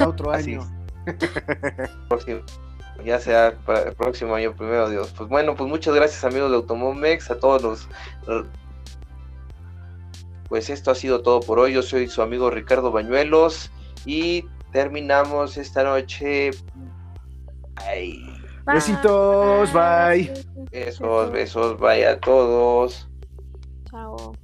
hasta otro año. ya sea para el próximo año, primero Dios. Pues bueno, pues muchas gracias amigos de Automomex, a todos los... Pues esto ha sido todo por hoy. Yo soy su amigo Ricardo Bañuelos y terminamos esta noche. Besitos, bye. Besos, besos, bye a todos. Chao.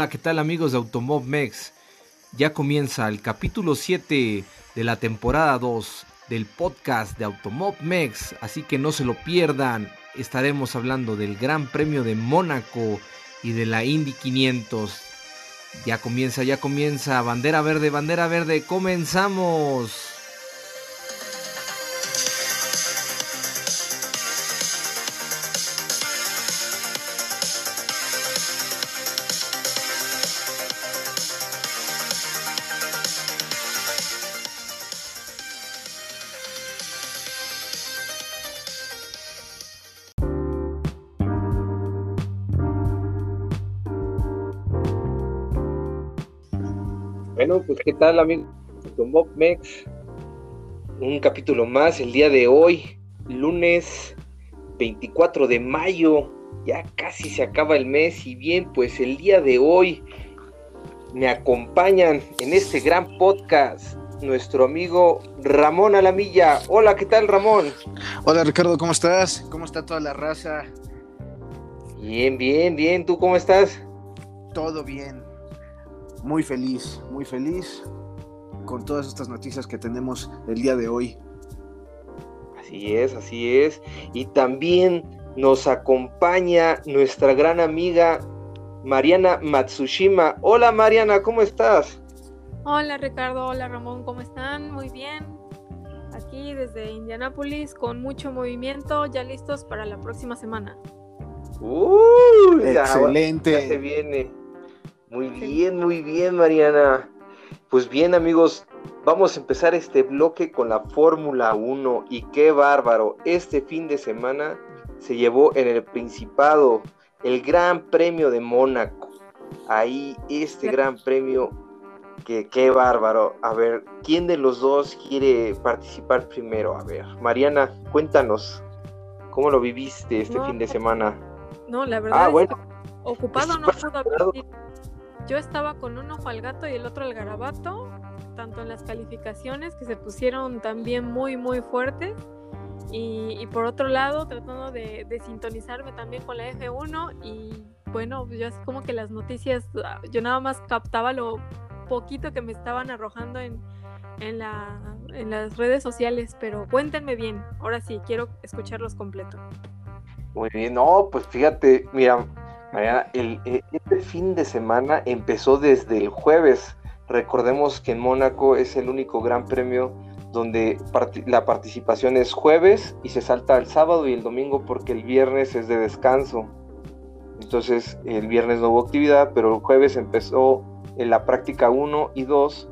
Hola, ¿qué tal amigos de Automob Mex? Ya comienza el capítulo 7 de la temporada 2 del podcast de Automob Mex, así que no se lo pierdan. Estaremos hablando del Gran Premio de Mónaco y de la Indy 500. Ya comienza, ya comienza. Bandera verde, bandera verde, comenzamos. Qué tal amigos Mex. Un capítulo más el día de hoy, lunes 24 de mayo. Ya casi se acaba el mes y bien, pues el día de hoy me acompañan en este gran podcast nuestro amigo Ramón Alamilla. Hola, ¿qué tal Ramón? Hola Ricardo, ¿cómo estás? ¿Cómo está toda la raza? Bien, bien, bien. ¿Tú cómo estás? Todo bien. Muy feliz, muy feliz con todas estas noticias que tenemos el día de hoy. Así es, así es. Y también nos acompaña nuestra gran amiga Mariana Matsushima. Hola Mariana, ¿cómo estás? Hola Ricardo, hola Ramón, ¿cómo están? Muy bien. Aquí desde Indianápolis con mucho movimiento, ya listos para la próxima semana. Uy, Excelente. Ya, ya se viene. Muy bien, muy bien, Mariana. Pues bien, amigos, vamos a empezar este bloque con la Fórmula 1 y qué bárbaro. Este fin de semana se llevó en el Principado el Gran Premio de Mónaco. Ahí este Gran Premio, que qué bárbaro. A ver, ¿quién de los dos quiere participar primero? A ver, Mariana, cuéntanos, ¿cómo lo viviste este No, fin de semana? No, la verdad Ah, es bueno. ocupado no pudo. Yo estaba con un ojo al gato y el otro al garabato, tanto en las calificaciones que se pusieron también muy, muy fuertes. Y, por otro lado, tratando de, de sintonizarme también con la F1 y bueno, yo así como que las noticias, ah, yo nada más captaba lo poquito que me estaban arrojando en, en, la, en las redes sociales, pero cuéntenme bien, ahora sí, quiero escucharlos completo. Muy bien, no, pues fíjate, mira, Mariana, el, el- este fin de semana empezó desde el jueves. Recordemos que en Mónaco es el único gran premio donde la participación es jueves y se salta el sábado y el domingo porque el viernes es de descanso. Entonces el viernes no hubo actividad, pero el jueves empezó en la práctica 1 y 2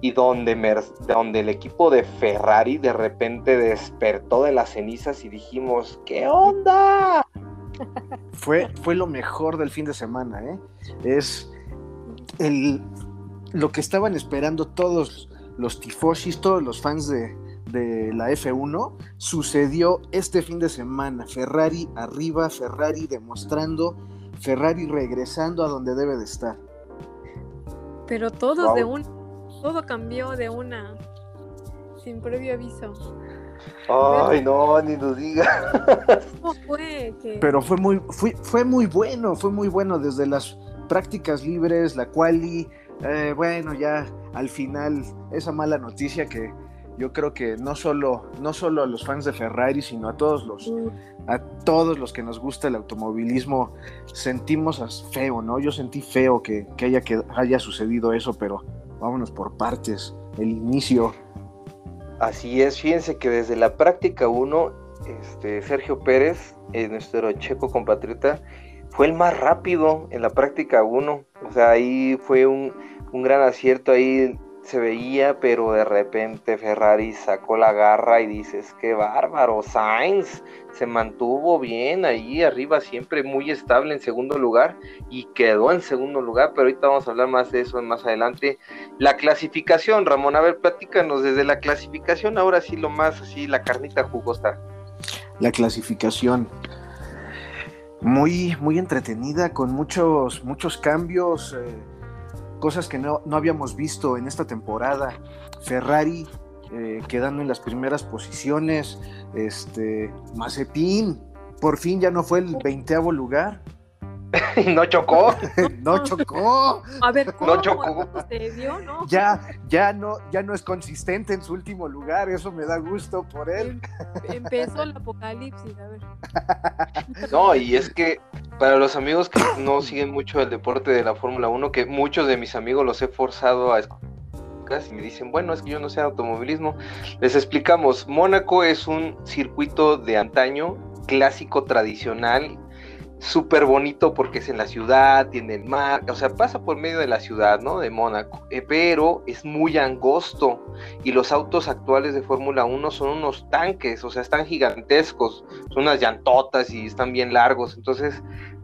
y donde, donde el equipo de Ferrari de repente despertó de las cenizas y dijimos, ¿qué onda? Fue, fue lo mejor del fin de semana, ¿eh? Es el, lo que estaban esperando todos los tifoshis, todos los fans de, de la F1, sucedió este fin de semana. Ferrari arriba, Ferrari demostrando, Ferrari regresando a donde debe de estar. Pero todos Wow. de un, todo cambió de una, sin previo aviso. Ay, no, ni nos diga. ¿Cómo fue Pero fue muy, fue, fue muy bueno, fue muy bueno desde las prácticas libres, la quali, eh, bueno, ya al final esa mala noticia que yo creo que no solo, no solo a los fans de Ferrari, sino a todos los, a todos los que nos gusta el automovilismo, sentimos as- feo, ¿no? Yo sentí feo que, que haya, que haya sucedido eso, pero vámonos por partes. El inicio, Así es, fíjense que desde la práctica 1, este, Sergio Pérez, eh, nuestro checo compatriota, fue el más rápido en la práctica 1. O sea, ahí fue un, un gran acierto, ahí se veía, pero de repente Ferrari sacó la garra y dices, qué bárbaro, Sainz se mantuvo bien ahí arriba, siempre muy estable en segundo lugar y quedó en segundo lugar, pero ahorita vamos a hablar más de eso más adelante. La clasificación, Ramón, a ver, platícanos desde la clasificación, ahora sí lo más así, la carnita jugosa. La clasificación. Muy, muy entretenida, con muchos, muchos cambios. Eh cosas que no, habíamos visto en esta temporada. Ferrari eh, quedando en las primeras posiciones, este, Mazepin, por fin ya no fue el veinteavo lugar. no chocó. no chocó. A ver, ¿cómo? No chocó. ¿no? Ya, ya no, ya no es consistente en su último lugar, eso me da gusto por él. Em, empezó el apocalipsis, a ver. No, y es que para los amigos que no siguen mucho el deporte de la Fórmula 1, que muchos de mis amigos los he forzado a y me dicen, bueno, es que yo no sé automovilismo, les explicamos, Mónaco es un circuito de antaño, clásico, tradicional, súper bonito porque es en la ciudad, tiene el mar, o sea, pasa por medio de la ciudad, ¿no? De Mónaco, eh, pero es muy angosto y los autos actuales de Fórmula 1 son unos tanques, o sea, están gigantescos, son unas llantotas y están bien largos, entonces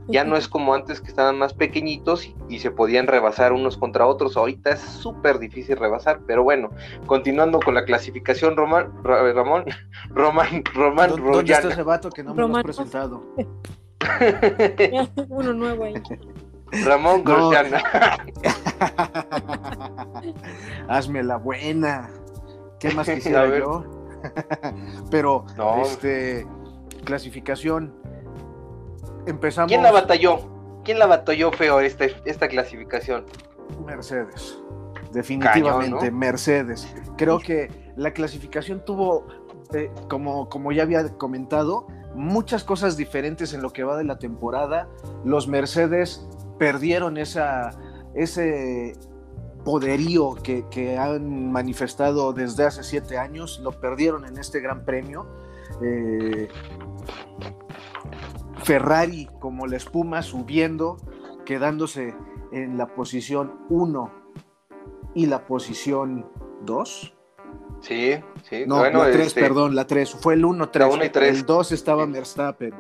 ya no es como antes que estaban más pequeñitos y, se podían rebasar unos contra otros, ahorita es súper difícil rebasar, pero bueno, continuando con la clasificación, Román, Ramón, Román, Román, ¿Dónde está ese vato que no me lo has presentado? Uno nuevo ahí. Ramón no. Hazme la buena. ¿Qué más quisiera yo? Pero, este, clasificación. Empezamos. ¿Quién la batalló? ¿Quién la batalló feo esta, esta clasificación? Mercedes. Definitivamente, Mercedes. Creo que la clasificación tuvo, eh, como, como ya había comentado, muchas cosas diferentes en lo que va de la temporada. Los Mercedes perdieron esa, ese poderío que, han manifestado desde hace siete años, lo perdieron en este gran premio. Eh, Ferrari como la espuma subiendo, quedándose en la posición 1 y la posición 2. Sí, sí. No, la 3, este, perdón, la 3. Fue el 1, 3. El 2 estaba Verstappen.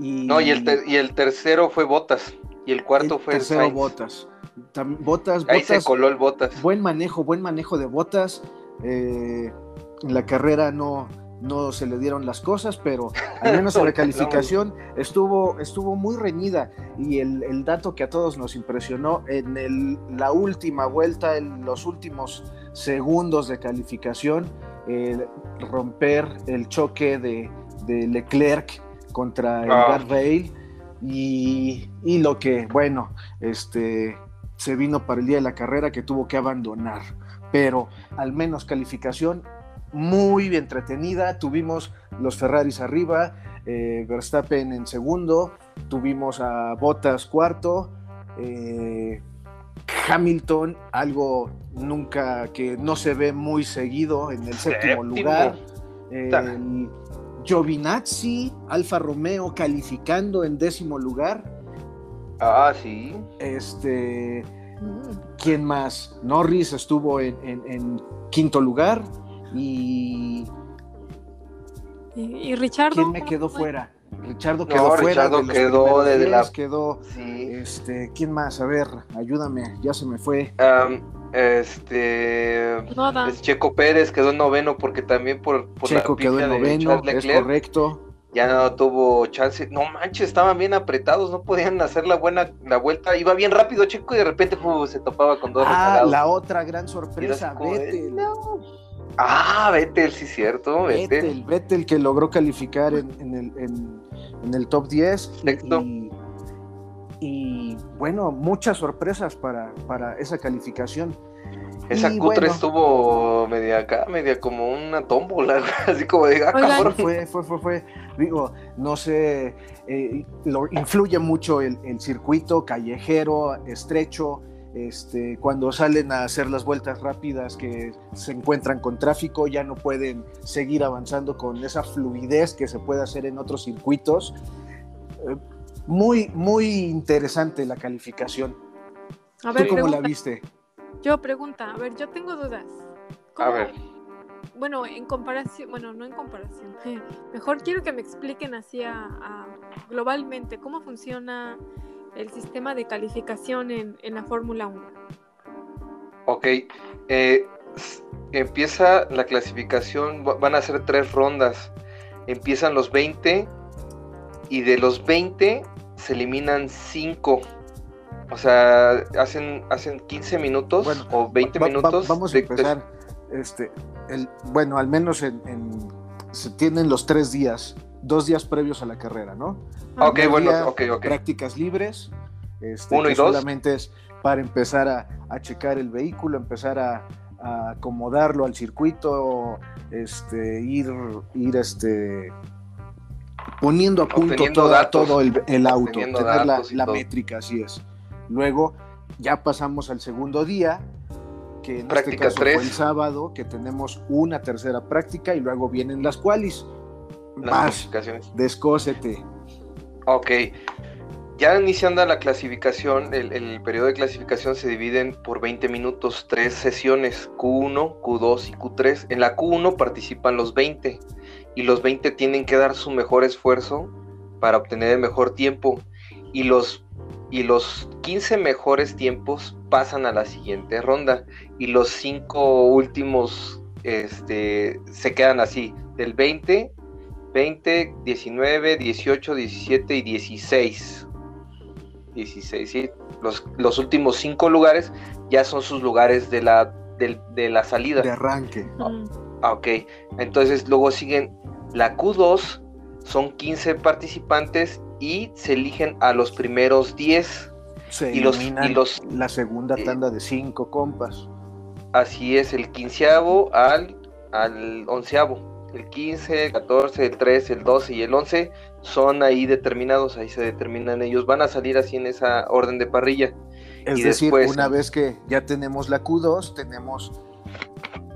Y... No, y el, y el tercero fue Botas. Y el cuarto fue tercero Botas. Botas. Ahí se coló el Botas. Buen manejo, buen manejo de Botas. Eh, en la carrera no, no se le dieron las cosas, pero al menos en la calificación estuvo, estuvo muy reñida. Y el, el, dato que a todos nos impresionó en el, la última vuelta, en los últimos segundos de calificación, romper el choque de, Leclerc contra el ah. y, y, lo que, bueno, este, se vino para el día de la carrera que tuvo que abandonar. Pero al menos calificación muy entretenida. Tuvimos los Ferraris arriba, eh, Verstappen en segundo, tuvimos a Bottas cuarto, eh, Hamilton, algo nunca que no se ve muy seguido en el séptimo, lugar. Giovinazzi, Alfa Romeo calificando en décimo lugar. Ah, sí. Este. ¿Quién más? Norris estuvo en, quinto lugar. Y. ¿Y, Richard ¿Quién me quedó fuera? Richardo quedó fuera. Richardo quedó de la. Quedó. Este, ¿quién más? A ver, ayúdame, ya se me fue. Este. Es Checo Pérez quedó en noveno porque también por, por Checo quedó en noveno, es correcto. Ya no tuvo chance. No manches, estaban bien apretados, no podían hacer la buena la vuelta. Iba bien rápido Checo y de repente se topaba con dos Ah, la otra gran sorpresa, Vettel. Ah, Vettel, sí, cierto. Vettel, Vettel, que logró calificar en, el, en, el, top 10. Y, y, bueno, muchas sorpresas para, para esa calificación. Esa cutre estuvo media acá, media como una tómbola, así como de ah, Fue, fue, fue, fue. Digo, no sé, eh, lo, influye mucho el, el circuito callejero, estrecho, este, cuando salen a hacer las vueltas rápidas que se encuentran con tráfico, ya no pueden seguir avanzando con esa fluidez que se puede hacer en otros circuitos. Muy, muy interesante la calificación. A ver, ¿Tú cómo la viste? Yo pregunta, a ver, yo tengo dudas. A ¿Cómo- ver, Bueno, en comparación, bueno, no en comparación. Mejor quiero que me expliquen así a, a- globalmente cómo funciona el sistema de calificación en, en la Fórmula 1. ok. eh, empieza la clasificación, va- van a ser tres rondas. Empiezan los 20 y de los 20 se eliminan 5. O sea, hacen, hacen 15 minutos Bueno, o 20 Va- va- minutos. vamos a de- empezar. Este, el, bueno, al menos en, en- se tienen los tres días, dos días previos a la carrera, ¿no? Ah, Ok, bueno, día, ok, ok. Prácticas libres. Este, Uno y dos. Solamente es para empezar a, a checar el vehículo, empezar a, a acomodarlo al circuito, este, ir, ir este, poniendo a punto datos. todo el, el auto, tener la, datos métrica, así es. Luego ya pasamos al segundo día, que en Práctica este caso fue tres. el sábado, que tenemos una tercera práctica y luego vienen las qualis. las clasificaciones. descósete. Ok. Ya iniciando la clasificación, el, el periodo de clasificación se divide por 20 minutos, tres sesiones, Q1, Q2 y Q3. En la Q1 participan los 20 y los 20 tienen que dar su mejor esfuerzo para obtener el mejor tiempo y los, y los 15 mejores tiempos pasan a la siguiente ronda y los 5 últimos este, se quedan así, del 20 20, 19, 18, 17 y 16. 16, sí. Los, los últimos cinco lugares ya son sus lugares de la, del- de, la salida. de arranque. Mm, Ah, ok. Entonces luego siguen la Q2, son 15 participantes y se eligen a los primeros 10. Se Y los- y los- la segunda eh, tanda de cinco compas. Así es, el quinceavo al, al onceavo. El 15, el 14, el 13, el 12 y el 11 son ahí determinados, ahí se determinan ellos. Van a salir así en esa orden de parrilla. Es y decir, después- una vez que ya tenemos la Q2, tenemos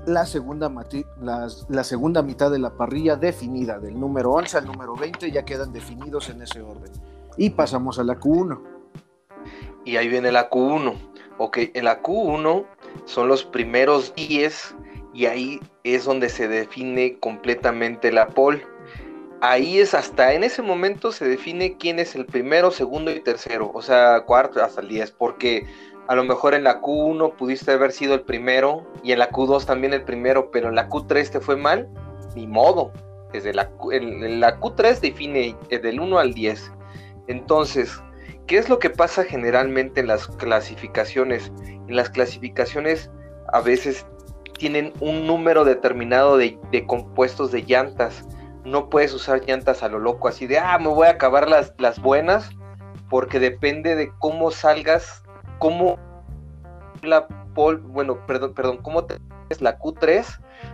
la segunda, las- la segunda mitad de la parrilla definida, del número 11 al número 20, ya quedan definidos en ese orden. Y pasamos a la Q1. Y ahí viene la Q1. Ok, en la Q1 son los primeros 10 y ahí es donde se define completamente la pole. Ahí es hasta en ese momento se define quién es el primero, segundo y tercero, o sea, cuarto hasta el 10, porque a lo mejor en la Q1 pudiste haber sido el primero y en la Q2 también el primero, pero en la Q3 te fue mal, ni modo. Desde la, Q- en- en la Q3 define eh, del 1 al 10. Entonces, ¿qué es lo que pasa generalmente en las clasificaciones? En las clasificaciones a veces tienen un número determinado de, de compuestos de llantas. No puedes usar llantas a lo loco, así de, ah, me voy a acabar las, las buenas, porque depende de cómo salgas, cómo la pol, bueno, perdón, perdón, cómo te es la Q3,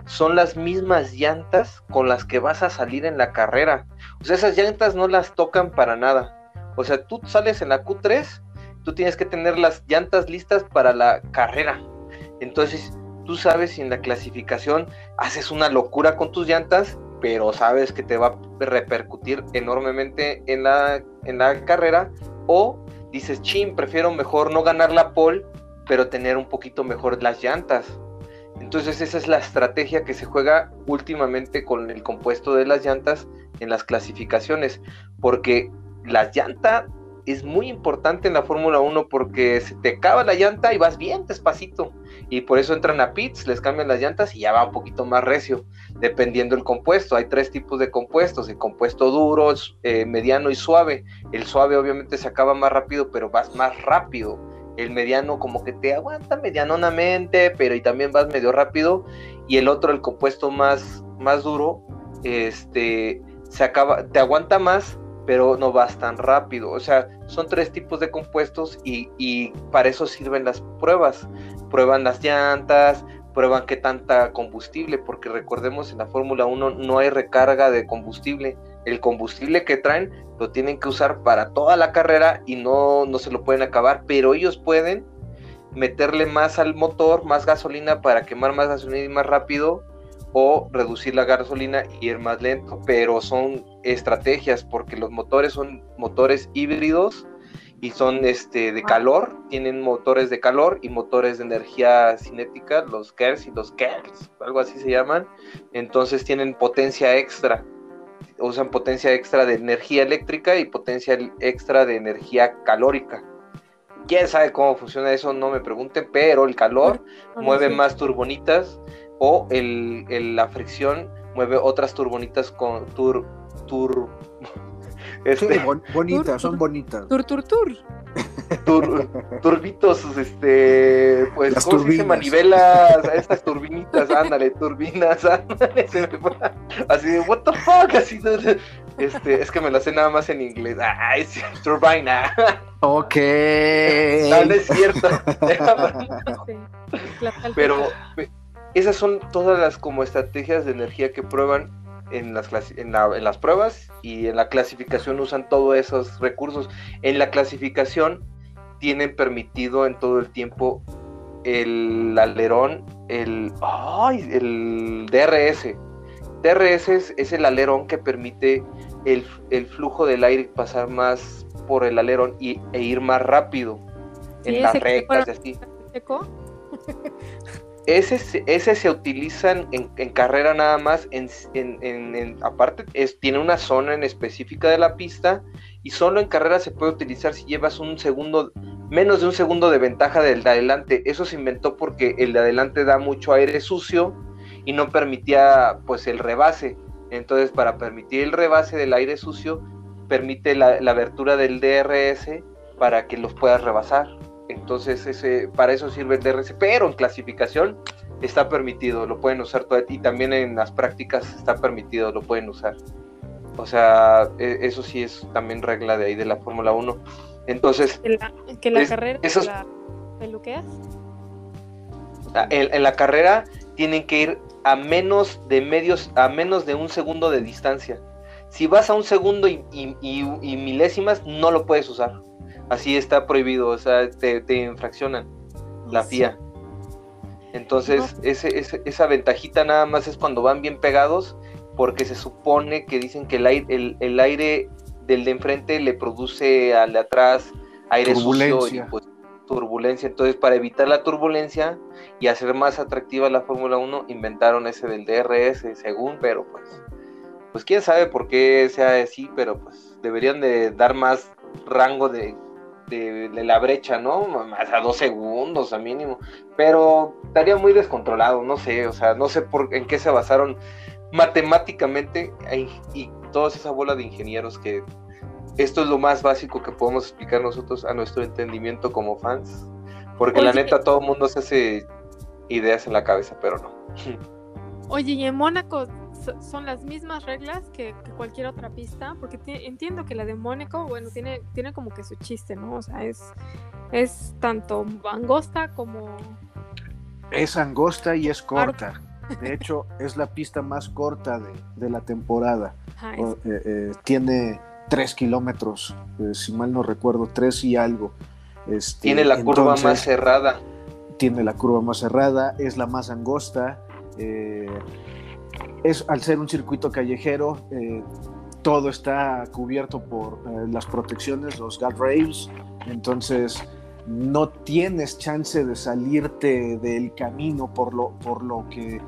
son las mismas llantas con las que vas a salir en la carrera. O sea, esas llantas no las tocan para nada. O sea, tú sales en la Q3, tú tienes que tener las llantas listas para la carrera. Entonces, tú sabes si en la clasificación haces una locura con tus llantas, pero sabes que te va a repercutir enormemente en la, en la carrera, o dices, chin, prefiero mejor no ganar la pole, pero tener un poquito mejor las llantas. Entonces esa es la estrategia que se juega últimamente con el compuesto de las llantas en las clasificaciones, porque la llanta es muy importante en la Fórmula 1 porque se te acaba la llanta y vas bien despacito. Y por eso entran a pits, les cambian las llantas y ya va un poquito más recio, dependiendo del compuesto. Hay tres tipos de compuestos, el compuesto duro, eh, mediano y suave. El suave obviamente se acaba más rápido, pero vas más rápido. El mediano como que te aguanta medianonamente, pero y también vas medio rápido. Y el otro, el compuesto más, más duro, este, se acaba, te aguanta más, pero no vas tan rápido. O sea, son tres tipos de compuestos y, y para eso sirven las pruebas. Prueban las llantas, prueban qué tanta combustible, porque recordemos en la Fórmula 1 no hay recarga de combustible. El combustible que traen lo tienen que usar para toda la carrera y no, no se lo pueden acabar, pero ellos pueden meterle más al motor, más gasolina para quemar más gasolina y más rápido, o reducir la gasolina y ir más lento, pero son estrategias porque los motores son motores híbridos y son este de calor, tienen motores de calor y motores de energía cinética, los KERS y los KERS, algo así se llaman, entonces tienen potencia extra, usan potencia extra de energía eléctrica y potencia extra de energía calórica. ¿Quién sabe cómo funciona eso? No me pregunten, pero el calor mueve más turbonitas o el, la fricción mueve otras turbonitas con tur, tur, este, bonitas, son bonitas. Tur, tur, tur. turbitos, este, pues, Las ¿cómo se dice? Manivelas, estas turbinitas, ándale, turbinas, ándale, así de, what the fuck, así de, este, es que me lo sé nada más en inglés, ah, es turbina. Ok. No, no es cierto. Pero esas son todas las como estrategias de energía que prueban en las, en, las pruebas y en la clasificación usan todos esos recursos. En la clasificación tienen permitido en todo el tiempo el alerón, el, ay, el DRS. DRS es, el alerón que permite el, flujo del aire pasar más por el alerón y, e ir más rápido en las rectas y así. Ese, ese se utilizan en, carrera nada más, en, aparte es, tiene una zona en específica de la pista y solo en carrera se puede utilizar si llevas un segundo, menos de un segundo de ventaja del de adelante. Eso se inventó porque el de adelante da mucho aire sucio y no permitía pues el rebase. Entonces para permitir el rebase del aire sucio permite la, la abertura del DRS para que los puedas rebasar. Entonces, ese, para eso sirve el DRS, pero en clasificación está permitido, lo pueden usar y también en las prácticas está permitido, lo pueden usar. O sea, e, eso sí es también regla de ahí de la Fórmula 1. Entonces, que la, carrera esos, la ah, En, la carrera tienen que ir a menos de medios, a menos de un segundo de distancia. Si vas a un segundo y milésimas, no lo puedes usar así está prohibido, o sea, te, infraccionan la FIA. Entonces, ese, esa ventajita nada más es cuando van bien pegados, porque se supone que dicen que el aire, el, aire del de enfrente le produce al de atrás aire sucio y pues turbulencia. Entonces, para evitar la turbulencia y hacer más atractiva la Fórmula 1, inventaron ese del DRS, según, pero pues, pues quién sabe por qué sea así, pero pues deberían de dar más rango de de, la brecha, ¿no? Más a dos segundos, a mínimo. Pero estaría muy descontrolado, no sé, o sea, no sé por en qué se basaron matemáticamente y toda esa bola de ingenieros que esto es lo más básico que podemos explicar nosotros a nuestro entendimiento como fans. Porque la neta todo el mundo se hace ideas en la cabeza, pero no. Oye, y en Mónaco son las mismas reglas que, cualquier otra pista, porque entiendo que la de Mónaco, bueno, tiene, tiene como que su chiste, ¿no? O sea, es, es tanto angosta como... Es angosta y es corta. De hecho, es la pista más corta de, la temporada. Eh, eh, tiene tres kilómetros, eh, si mal no recuerdo, tres y algo. Este, tiene la curva más cerrada. Tiene la curva más cerrada, es la más angosta. Eh, es al ser un circuito callejero, eh, todo está cubierto por eh, las protecciones, los guardrails, entonces no tienes chance de salirte del camino por lo, por lo que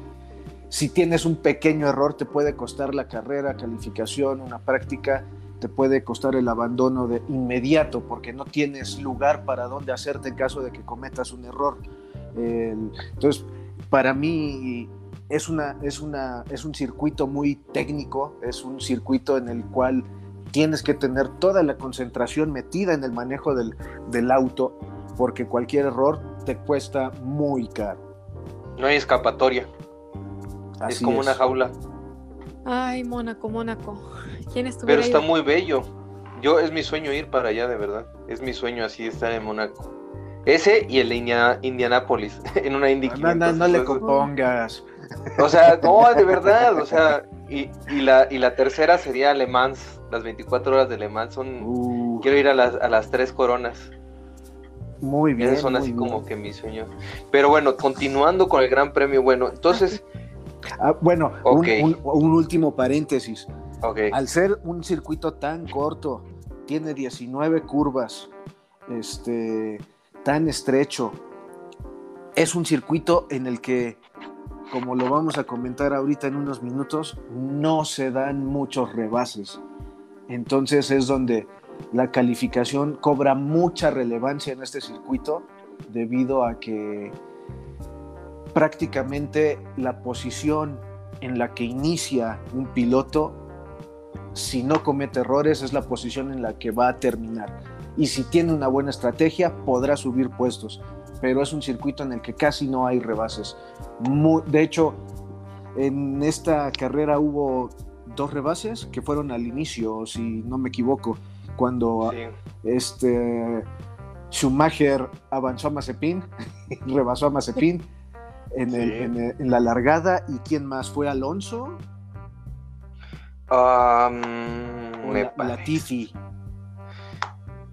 si tienes un pequeño error te puede costar la carrera, calificación, una práctica, te puede costar el abandono de inmediato porque no tienes lugar para donde hacerte en caso de que cometas un error. entonces, para mí es, una, es, una, es un circuito muy técnico, es un circuito en el cual tienes que tener toda la concentración metida en el manejo del, auto, porque cualquier error te cuesta muy caro. No hay escapatoria. es como una jaula. Ay, Mónaco, Mónaco. ¿Quién Pero está muy bello. Yo es mi sueño ir para allá, de verdad. Es mi sueño así estar en Mónaco. Ese y el de Indianápolis, en una Indy No, no, no le compongas. O sea, no, de verdad, o sea, y, la, y la tercera sería Le Mans, las 24 horas de Le Mans son, quiero ir a las, a las tres coronas. Muy bien. Son así como que mi sueño. Pero bueno, continuando con el Gran Premio, bueno, entonces. Ah, bueno, un, último paréntesis. Okay. Al ser un circuito tan corto, tiene 19 curvas, este, tan estrecho, es un circuito en el que, como lo vamos a comentar ahorita en unos minutos, no se dan muchos rebases. Entonces es donde la calificación cobra mucha relevancia en este circuito debido a que prácticamente la posición en la que inicia un piloto, si no comete errores, es la posición en la que va a terminar. Y si tiene una buena estrategia, podrá subir puestos. Pero es un circuito en el que casi no hay rebases. de hecho, en esta carrera hubo dos rebases que fueron al inicio, si no me equivoco cuando este Schumacher avanzó a Mazepin, rebasó a Mazepin en, la largada. ¿Y quién más? ¿Fue Alonso? Um, la, Latifi.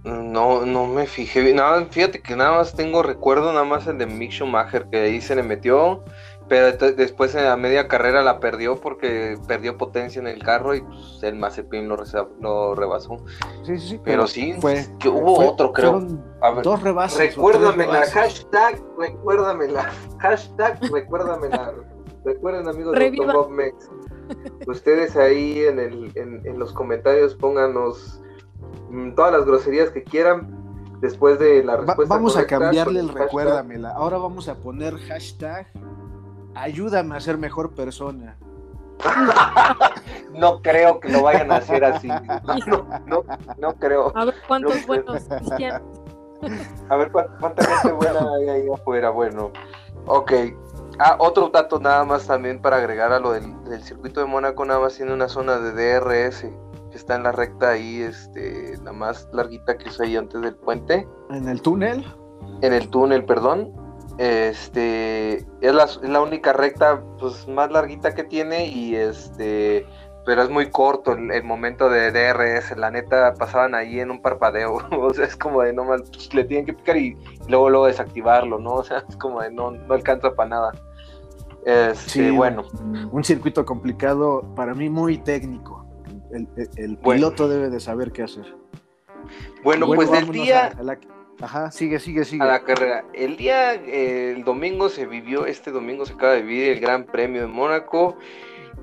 No, no me fijé. Nada, fíjate que nada más tengo recuerdo nada más el de Mick Schumacher, que ahí se le metió pero después en la media carrera la perdió porque perdió potencia en el carro y pues, el Mazepin lo, lo rebasó. Sí, sí, sí. Pero, sí, fue, que hubo otro, creo. dos rebases. Recuérdamela, hashtag, recuérdamela, hashtag, recuérdamela. Recuerden, amigos de Bob Mex. Ustedes ahí en, el, en, los comentarios pónganos todas las groserías que quieran después de la respuesta. vamos a cambiarle el recuérdamela. Ahora vamos a poner hashtag ayúdame a ser mejor persona. no creo que lo vayan a hacer así. No, no, creo. A ver cuántos buenos A ver cuánta gente buena hay ahí afuera. Bueno, ok. Ah, otro dato nada más también para agregar a lo del, circuito de Mónaco, nada más tiene una zona de DRS que está en la recta ahí, este, la más larguita que es ahí antes del puente. ¿En el túnel? En el túnel, perdón. Este es la, única recta pues más larguita que tiene y este pero es muy corto el, momento de DRS, la neta pasaban ahí en un parpadeo, o sea, es como de no más, pues, le tienen que picar y, luego luego desactivarlo, ¿no? O sea, es como de no, no alcanza para nada. Este, sí, bueno. Un circuito complicado, para mí muy técnico. El, piloto debe de saber qué hacer. Bueno, pues del día... Ajá, sigue, sigue, sigue. A la carrera. El día, el domingo se vivió, este domingo se acaba de vivir el Gran Premio de Mónaco.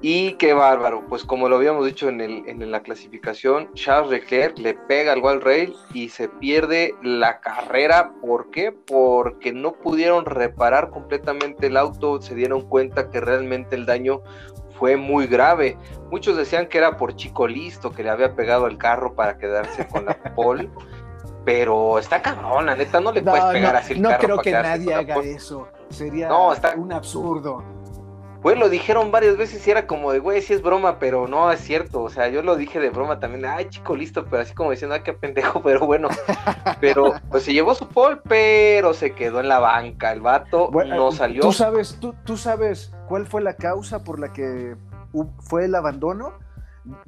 Y qué bárbaro, pues como lo habíamos dicho en, el, en la clasificación, Charles Leclerc le pega al wall rail y se pierde la carrera. ¿Por qué? Porque no pudieron reparar completamente el auto, se dieron cuenta que realmente el daño fue muy grave. Muchos decían que era por chico listo, que le había pegado el carro para quedarse con la pole. Pero está cabrón, la neta, no le puedes pegar así el No creo que nadie haga eso. Sería un absurdo. Pues lo dijeron varias veces y era como de, güey, sí es broma, pero no es cierto. O sea, yo lo dije de broma también, ay, chico, listo, pero así como diciendo, ay, qué pendejo, pero bueno. pero pues se llevó su pole, pero se quedó en la banca. El vato no salió. ¿Tú sabes, tú, tú sabes cuál fue la causa por la que fue el abandono?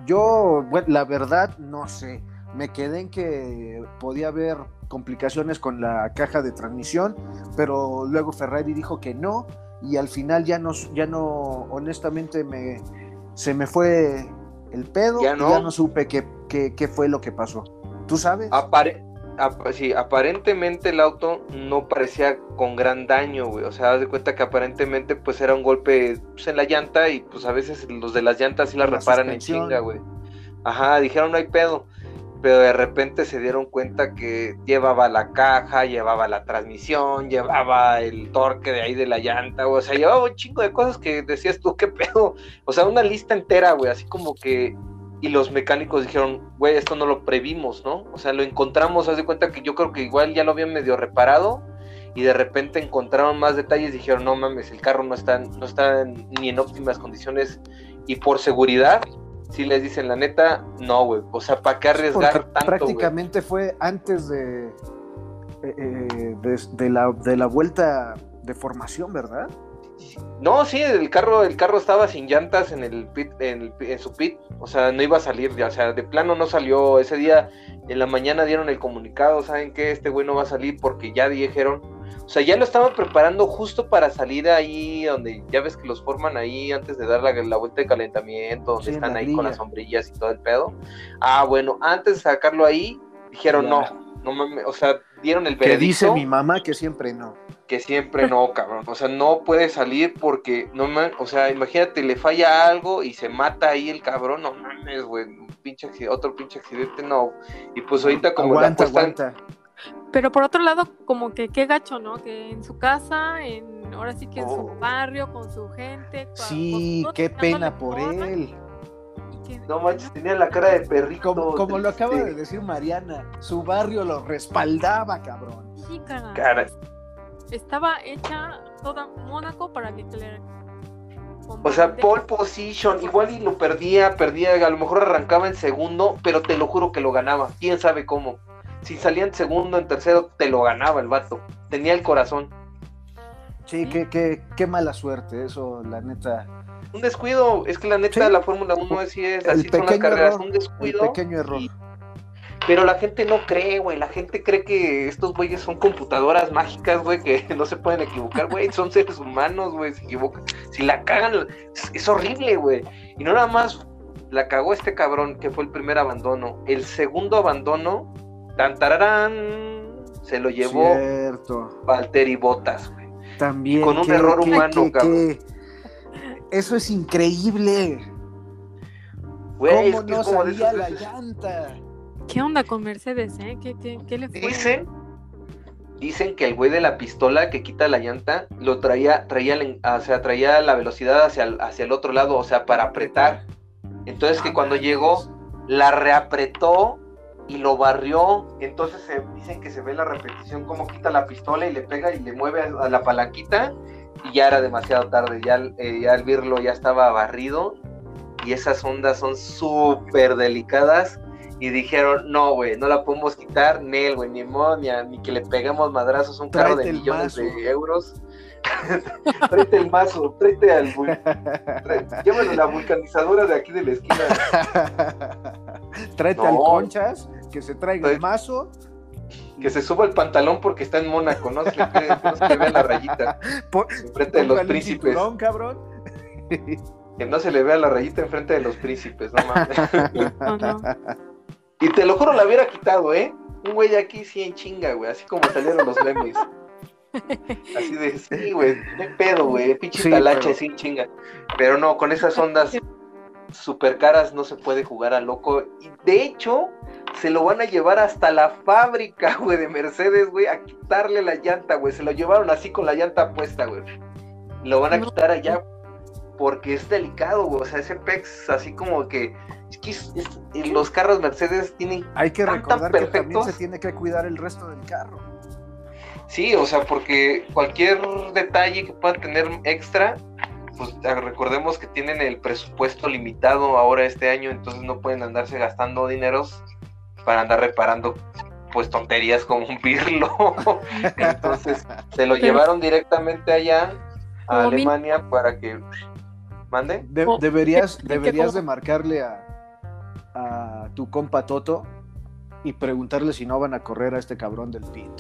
Yo, bueno, la verdad, no sé me quedé en que podía haber complicaciones con la caja de transmisión, pero luego Ferrari dijo que no y al final ya no, ya no honestamente me, se me fue el pedo ¿Ya no? y ya no supe qué, fue lo que pasó. ¿Tú sabes? sí, aparentemente el auto no parecía con gran daño, güey. O sea, haz de cuenta que aparentemente pues era un golpe pues, en la llanta y pues a veces los de las llantas sí la, reparan en chinga, güey. Ajá, dijeron no hay pedo pero de repente se dieron cuenta que llevaba la caja, llevaba la transmisión, llevaba el torque de ahí de la llanta, o sea, llevaba un chingo de cosas que decías tú, qué pedo, o sea, una lista entera, güey, así como que, y los mecánicos dijeron, güey, esto no lo previmos, ¿no? O sea, lo encontramos, haz de cuenta que yo creo que igual ya lo habían medio reparado, y de repente encontraron más detalles dijeron, no mames, el carro no está, no está ni en óptimas condiciones, y por seguridad si les dicen la neta, no, güey. O sea, ¿para qué arriesgar tanto? Prácticamente fue antes de, eh, eh, de, la, de la vuelta de formación, ¿verdad? No, sí, el carro, el carro estaba sin llantas en el pit, en, su pit, o sea, no iba a salir, o sea, de plano no salió. Ese día en la mañana dieron el comunicado, ¿saben qué? Este güey no va a salir porque ya dijeron, o sea, ya lo estaban preparando justo para salir ahí donde ya ves que los forman ahí antes de dar la, vuelta de calentamiento, donde están ahí con las sombrillas y todo el pedo. Ah, bueno, antes de sacarlo ahí, dijeron no, no mames, o sea, dieron el veredicto. Que dice mi mamá que siempre no que siempre no, cabrón. O sea, no puede salir porque, no man, o sea, imagínate, le falla algo y se mata ahí el cabrón, no mames, güey, pinche otro pinche accidente, no. Y pues ahorita como aguanta, aguanta. Pero por otro lado, como que qué gacho, ¿no? Que en su casa, en ahora sí que en su oh. barrio, con su gente. sí, qué pena por él. no manches, tenía la cara de perrito. Como, lo acaba de decir Mariana, su barrio lo respaldaba, cabrón. Sí, Cara estaba hecha toda Mónaco para Leclerc. O sea, pole position, igual y lo perdía, perdía, a lo mejor arrancaba en segundo, pero te lo juro que lo ganaba. ¿Quién sabe cómo? Si salía en segundo, en tercero, te lo ganaba el vato. Tenía el corazón. Sí, qué, qué, qué mala suerte, eso, la neta. Un descuido, es que la neta la Fórmula 1 así es, así son las carreras, un descuido. pequeño error. Pero la gente no cree, güey. La gente cree que estos güeyes son computadoras mágicas, güey, que no se pueden equivocar, güey. Son seres humanos, güey. Se equivocan. Si la cagan, es, horrible, güey. Y no nada más la cagó este cabrón, que fue el primer abandono. El segundo abandono, tan tararán, se lo llevó Cierto. Valtteri Botas, güey. También. con un error humano, cabrón. Eso es increíble. Güey, ¿Cómo no salía la llanta? ¿Qué onda con Mercedes, eh? ¿Qué, le fue? Dicen, dicen que el güey de la pistola que quita la llanta lo traía, traía, o sea, traía la velocidad hacia el, hacia el otro lado, o sea, para apretar. Entonces que ah, cuando llegó, la reapretó y lo barrió. Entonces se, dicen que se ve la repetición, cómo quita la pistola y le pega y le mueve a, la palanquita. Y ya era demasiado tarde, ya, eh, ya el birlo ya estaba barrido. Y esas ondas son súper delicadas y dijeron, no, güey, no la podemos quitar, Nel, güey, ni monia, ni que le pegamos madrazos a un carro de millones de euros. tráete el mazo, tráete al llévalo la vulcanizadora de aquí de la esquina. tráete al conchas, que se traiga el mazo. Que se suba el pantalón porque está en Mónaco, no se le, vea la rayita. enfrente de los príncipes. cabrón. que no se le vea la rayita enfrente de los príncipes, no mames. Y te lo juro, la hubiera quitado, ¿eh? Un güey aquí sí en chinga, güey, así como salieron los memes. Así de, sí, güey, qué pedo, güey, pinche talache, sí, chinga. Pero no, con esas ondas super caras no se puede jugar a loco. Y de hecho, se lo van a llevar hasta la fábrica, güey, de Mercedes, güey, a quitarle la llanta, güey. Se lo llevaron así con la llanta puesta, güey. Lo van a quitar allá porque es delicado, güey. O sea, ese PEX, así como que. Es que los carros Mercedes tienen. Hay que recordar que también se tiene que cuidar el resto del carro. Sí, o sea, porque cualquier detalle que pueda tener extra, pues recordemos que tienen el presupuesto limitado ahora este año, entonces no pueden andarse gastando dineros para andar reparando pues tonterías como un pirlo. entonces se lo llevaron directamente allá a Alemania para que ¿Mande? deberías deberías de marcarle a, a tu compa Toto y preguntarle si no van a correr a este cabrón del pit.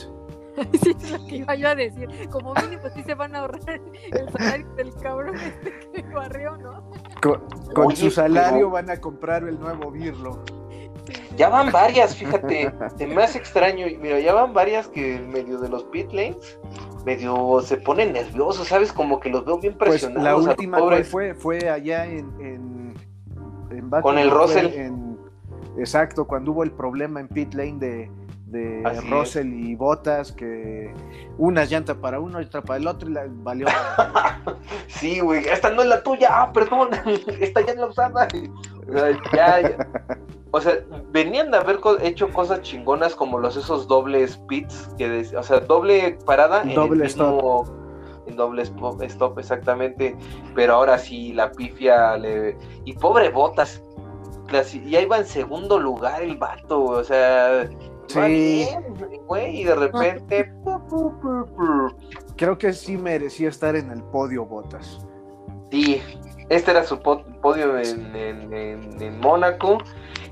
sí, es lo que iba yo a decir. Como mínimo, sí se van a ahorrar el salario del cabrón este que barrió, ¿no? Con, su salario van a comprar el nuevo Birlo. Ya van varias, fíjate. Es más extraño. Mira, ya van varias que en medio de los pit lanes medio se ponen nerviosos, ¿sabes? Como que los veo bien presionados. Pues la última fue, fue allá en, en, en Con el Russell. exacto, cuando hubo el problema en pit lane de, de Russell y Botas, que una llanta para uno y otra para el otro y la valió. sí, güey, esta no es la tuya, ah, perdón, esta ya es la usada. ya, ya. O sea, venían de haber hecho cosas chingonas como los esos dobles pits, que o sea, doble parada doble en stop. en doble stop, exactamente, pero ahora sí la pifia le y pobre Botas, ya iba en segundo lugar el vato, o sea, sí. güey, y de repente Creo que sí merecía estar en el podio Botas. Sí, este era su podio en, Mónaco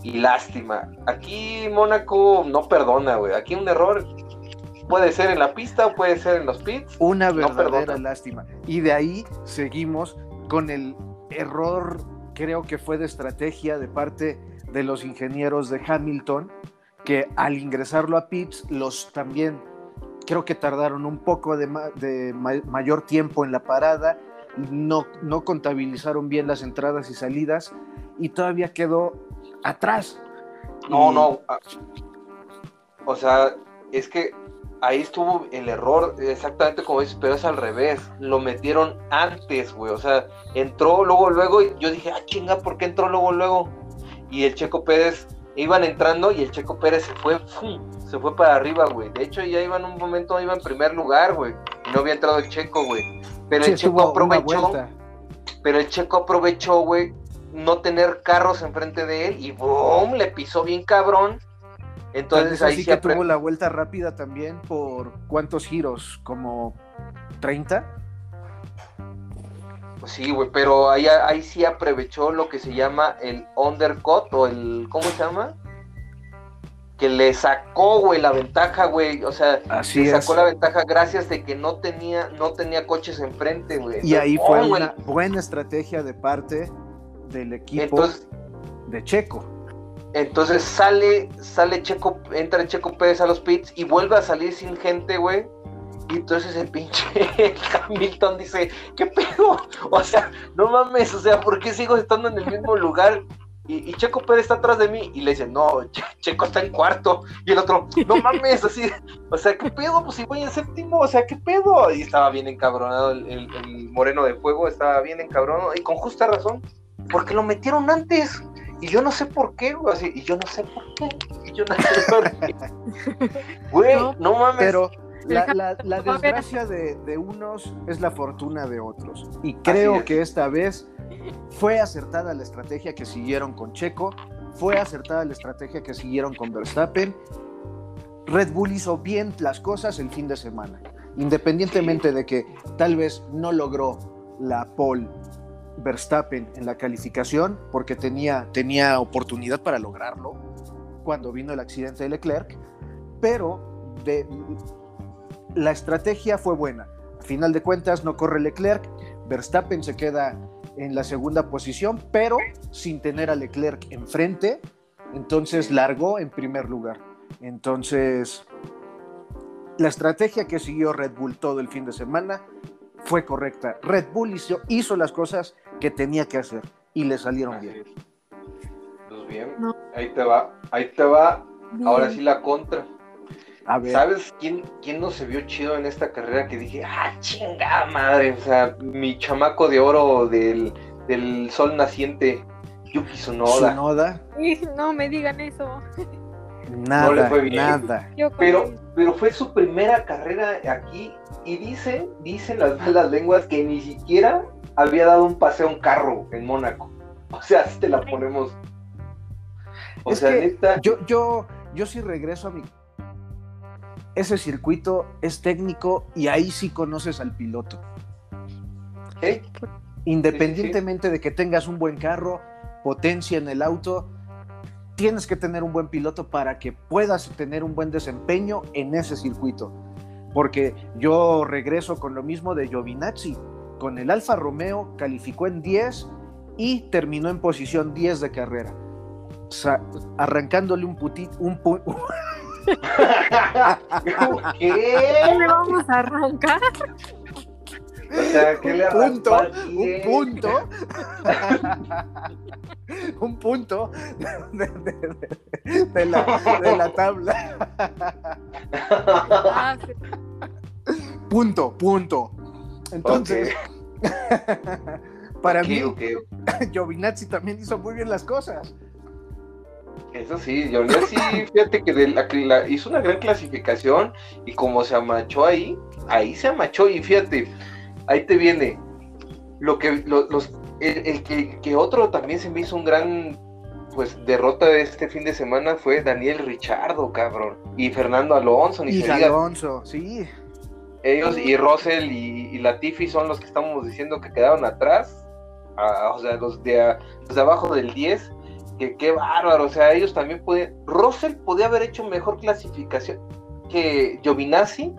y lástima. Aquí Mónaco no perdona, güey. Aquí un error puede ser en la pista o puede ser en los pits. Una verdadera lástima. Y de ahí seguimos con el error, creo que fue de estrategia de parte de los ingenieros de Hamilton, que al ingresarlo a pits, los también creo que tardaron un poco de, mayor tiempo en la parada, no, no contabilizaron bien las entradas y salidas y todavía quedó atrás. No, no. Ah, o sea, es que ahí estuvo el error, exactamente como dices, pero es al revés. Lo metieron antes, güey. O sea, entró luego, luego, y yo dije, ah, chinga, ¿por qué entró luego, luego? Y el Checo Pérez iban entrando y el Checo Pérez se fue, se fue para arriba, güey. De hecho, ya iba en un momento, iba en primer lugar, güey. Y no había entrado el Checo, güey. Pero el Checo aprovechó, pero el Checo aprovechó, güey, no tener carros enfrente de él y ¡boom! Le pisó bien cabrón. Entonces ahí sí que tuvo la vuelta rápida también por cuántos giros, como 30. Sí, güey, pero ahí, ahí sí aprovechó lo que se llama el undercut o el, ¿cómo se llama? Que le sacó, güey, la ventaja, güey, o sea, Así le sacó la ventaja gracias de que no tenía, no tenía coches enfrente, güey. Y ahí fue una buena estrategia de parte del equipo de Checo. Entonces sale, sale Checo, entra Checo Pérez a los pits y vuelve a salir sin gente, güey. Y entonces el pinche Hamilton dice, ¿qué pedo? O sea, no mames, o sea, ¿por qué sigo estando en el mismo lugar? Y, Checo Pérez está atrás de mí y le dice, no, Checo está en cuarto. Y el otro, no mames, así, o sea, ¿qué pedo? Pues si voy en séptimo, o sea, ¿qué pedo? Y estaba bien encabronado el, moreno de fuego, estaba bien encabronado y con justa razón, porque lo metieron antes. Y yo no sé por qué, güey, así, y yo no sé por qué, y yo no sé por qué. Güey, no, mames. Pero la, desgracia de, unos es la fortuna de otros. Y creo que esta vez fue acertada la estrategia que siguieron con Checo, fue acertada la estrategia que siguieron con Verstappen. Red Bull hizo bien las cosas el fin de semana, independientemente de que tal vez no logró la pole Verstappen en la calificación, porque tenía, tenía oportunidad para lograrlo cuando vino el accidente de Leclerc, pero de, la estrategia fue buena. A final de cuentas no corre Leclerc, Verstappen se queda en la segunda posición, pero sin tener a Leclerc enfrente, entonces largó en primer lugar. Entonces, la estrategia que siguió Red Bull todo el fin de semana fue correcta. Red Bull hizo, hizo las cosas que tenía que hacer y le salieron bien. Pues bien, ahí te va, ahí te va, ahora sí la contra. ¿Sabes quién, quién no se vio chido en esta carrera? Que dije, ah, chingada madre, o sea, mi chamaco de oro del, sol naciente, Yuki Tsunoda. Tsunoda. No me digan eso. Nada, no le fue bien. nada. Pero, pero fue su primera carrera aquí y dice, dicen las malas lenguas que ni siquiera había dado un paseo a un carro en Mónaco. O sea, así te la ponemos. O sea, neta... yo, yo, yo sí regreso a mi ese circuito es técnico y ahí sí conoces al piloto. Independientemente de que tengas un buen carro, potencia en el auto, tienes que tener un buen piloto para que puedas tener un buen desempeño en ese circuito. Porque yo regreso con lo mismo de Giovinazzi. Con el Alfa Romeo calificó en 10 y terminó en posición 10 de carrera. arrancándole un, putit, un, ¿Qué? le vamos a arrancar? O sea, ¿qué le un punto, un punto, un punto de, la, tabla. Ah, punto, punto. Entonces, para mí, Giovinazzi también hizo muy bien las cosas. Eso sí, yo sí, fíjate que la, hizo una gran clasificación y como se amachó ahí, ahí se amachó y fíjate, ahí te viene lo que los el, que, otro también se me hizo un gran pues derrota de este fin de semana fue Daniel Richardo, cabrón, y Fernando Alonso, ni y Alonso, sí. ellos y Russell y, Latifi son los que estamos diciendo que quedaron atrás, o sea, los de, los de abajo del 10, que qué bárbaro, o sea, ellos también pueden, Russell podía haber hecho mejor clasificación que Giovinazzi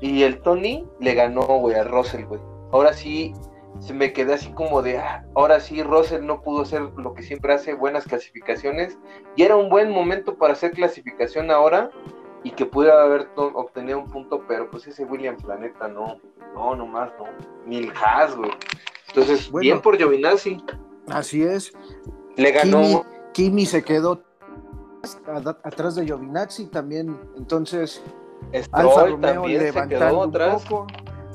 y el Tony le ganó, güey, a Russell, güey. Ahora sí, se me quedé así como de, ah, ahora sí, Russell no pudo hacer lo que siempre hace, buenas clasificaciones, y era un buen momento para hacer clasificación ahora, y que pudiera haber obtenido un punto, pero pues ese William Planeta no, no, nomás no, ni güey. Entonces, bien por Giovinazzi. Así es. Le ganó. Kimi, se quedó atrás de Giovinazzi también, entonces Alfa Romeo levantando un poco,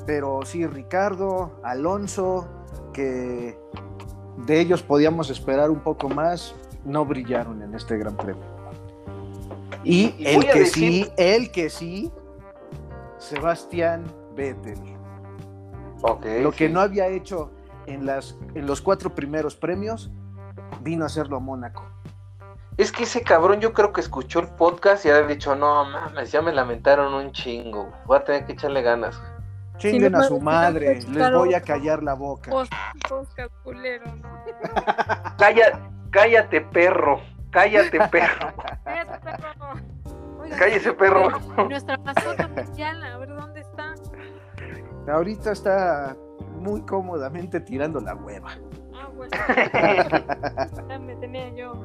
pero sí, Ricardo, Alonso, que de ellos podíamos esperar un poco más, no brillaron en este Gran Premio. Y, el que sí, el que sí, Sebastián Vettel. Lo que no había hecho en, las, en los cuatro primeros premios, vino a hacerlo a Mónaco. Es que ese cabrón yo creo que escuchó el podcast y ha dicho, no mames, ya me lamentaron un chingo. Voy a tener que echarle ganas. Chinguen a su madre, les voy a callar la boca. cállate, cállate, perro. Cállate, perro. Cállese, perro. Nuestra mascota oficial, a ver dónde está. Ahorita está muy cómodamente tirando la hueva. Bueno. ya me tenía yo.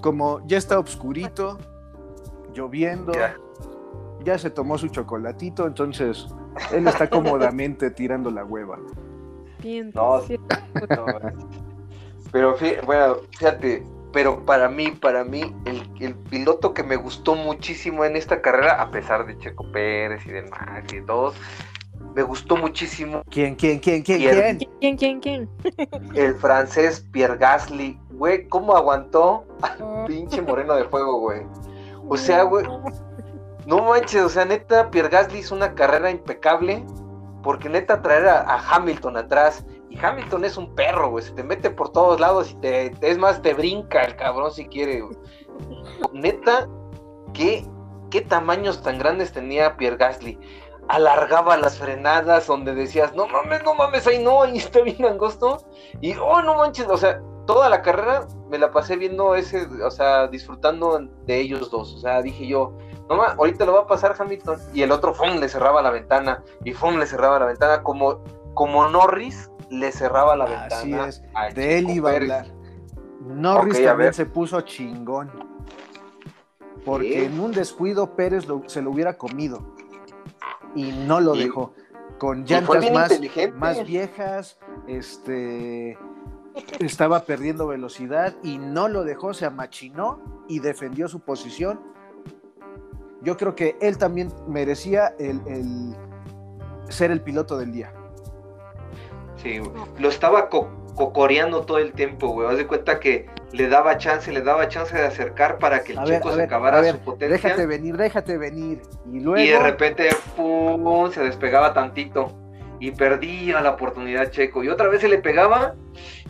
Como ya está oscurito, lloviendo, ya. se tomó su chocolatito, entonces él está cómodamente tirando la hueva. Bien, no, pero bueno, fíjate, pero para mí, para mí, el, piloto que me gustó muchísimo en esta carrera, a pesar de Checo Pérez y de Max y todos, me gustó muchísimo. ¿Quién, quién, quién, quién, quién? ¿Quién, quién, quién? El francés Pierre Gasly, güey, ¿cómo aguantó al pinche moreno de fuego, güey? O sea, güey, no manches, o sea, neta, Pierre Gasly hizo una carrera impecable, porque neta traer a Hamilton atrás y Hamilton es un perro, güey. Se te mete por todos lados y te, es más, te brinca el cabrón si quiere, Neta, ¿qué, qué tamaños tan grandes tenía Pierre Gasly. Alargaba las frenadas donde decías, no mames, no mames, ahí no, ahí está bien angosto. Y, oh, no manches, o sea, toda la carrera me la pasé viendo ese, o sea, disfrutando de ellos dos. O sea, dije yo, no mames, ahorita lo va a pasar Hamilton. Y el otro, ¡fum! le cerraba la ventana. Y ¡fum! le cerraba la ventana. Como, como Norris le cerraba la ventana. Así es, de él iba a hablar. Norris también se puso chingón. Porque en un descuido Pérez se lo hubiera comido. Y no lo dejó. Con llantas más, más viejas, este estaba perdiendo velocidad y no lo dejó, se amachinó y defendió su posición. Yo creo que él también merecía el ser el piloto del día. Sí, lo estaba cocoreando todo el tiempo, güey. Haz de cuenta que le daba chance, le daba chance de acercar para que el chico se acabara su potencia. Déjate venir, déjate venir. Y luego. Y de repente, pum, se despegaba tantito. Y perdía la oportunidad Checo. Y otra vez se le pegaba.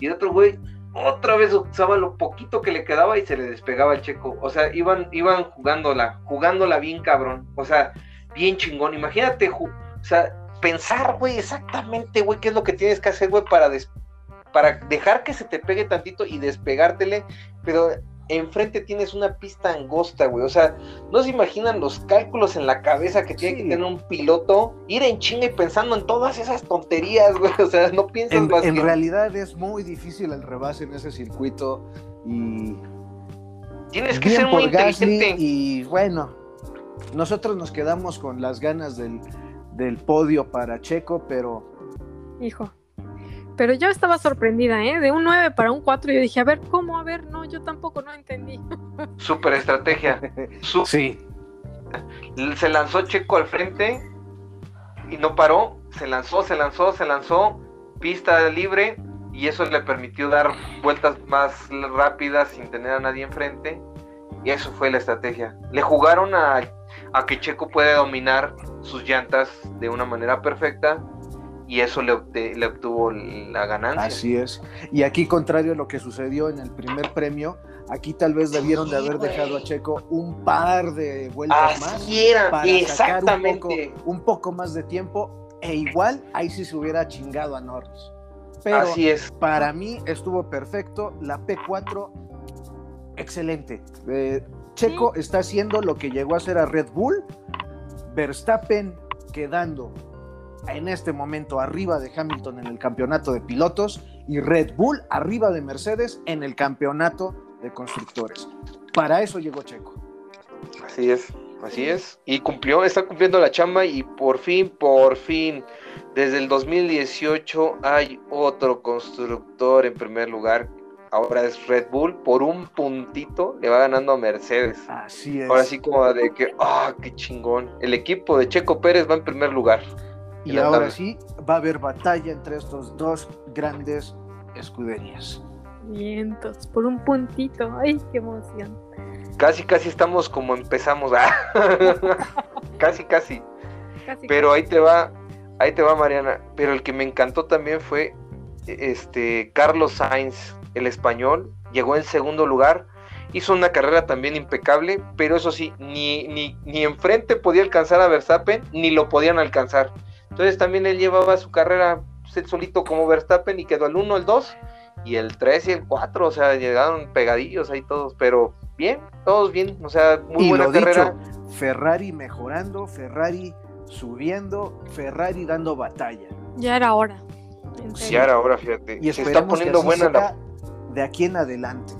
Y el otro güey, otra vez usaba lo poquito que le quedaba y se le despegaba el Checo. O sea, iban, iban jugándola, jugándola bien cabrón. O sea, bien chingón. Imagínate, o sea, pensar, güey, exactamente, güey, qué es lo que tienes que hacer, güey, para, para dejar que se te pegue tantito y despegártele, pero enfrente tienes una pista angosta, güey. O sea, no se imaginan los cálculos en la cabeza que tiene que tener un piloto, ir en chinga y pensando en todas esas tonterías, güey. O sea, no piensas en, más En realidad es muy difícil el rebase en ese circuito y. Tienes que ser muy inteligente. y bueno, nosotros nos quedamos con las ganas del, del podio para Checo, pero... Hijo. Pero yo estaba sorprendida, ¿eh? De un 9 para un 4, yo dije, a ver, ¿cómo? A ver, no, yo tampoco no entendí. Super estrategia. Sí. Se lanzó Checo al frente y no paró. Se lanzó, se lanzó, se lanzó. Pista libre y eso le permitió dar vueltas más rápidas sin tener a nadie enfrente. Y eso fue la estrategia. Le jugaron a, a que Checo puede dominar sus llantas de una manera perfecta y eso le, le, obtuvo la ganancia. Así es. Y aquí, contrario a lo que sucedió en el primer premio, aquí tal vez debieron de haber dejado a Checo un par de vueltas más era, para exactamente. un poco, un poco más de tiempo e igual ahí sí se hubiera chingado a Norris. Pero Así es. para mí estuvo perfecto. La P4, excelente. Eh, Checo está haciendo lo que llegó a hacer a Red Bull. Verstappen quedando en este momento arriba de Hamilton en el campeonato de pilotos y Red Bull arriba de Mercedes en el campeonato de constructores. Para eso llegó Checo. Así es, así es. Y cumplió, está cumpliendo la chamba y por fin, por fin, desde el 2018 hay otro constructor en primer lugar. Ahora es Red Bull, por un puntito le va ganando a Mercedes. Así es. Ahora sí como de que, ah, qué chingón. El equipo de Checo Pérez va en primer lugar. Y ahora sí va a haber batalla entre estos dos grandes escuderías. Vientos, por un puntito. Ay, qué emoción. Casi, casi estamos como empezamos. casi, casi, casi. Pero ahí te va, ahí te va Mariana. Pero el que me encantó también fue este Carlos Sainz, el español. Llegó en segundo lugar. Hizo una carrera también impecable, pero eso sí, ni, ni, ni enfrente podía alcanzar a Verstappen, ni lo podían alcanzar. Entonces también él llevaba su carrera pues, solito como Verstappen y quedó el 1, el 2 y el 3 y el 4, o sea, llegaron pegadillos ahí todos, pero bien, todos bien, o sea, muy y buena lo carrera. Dicho, Ferrari mejorando, Ferrari subiendo, Ferrari dando batalla. Ya era hora. Ya era hora, fíjate. Y Se está poniendo buena la... de aquí en adelante.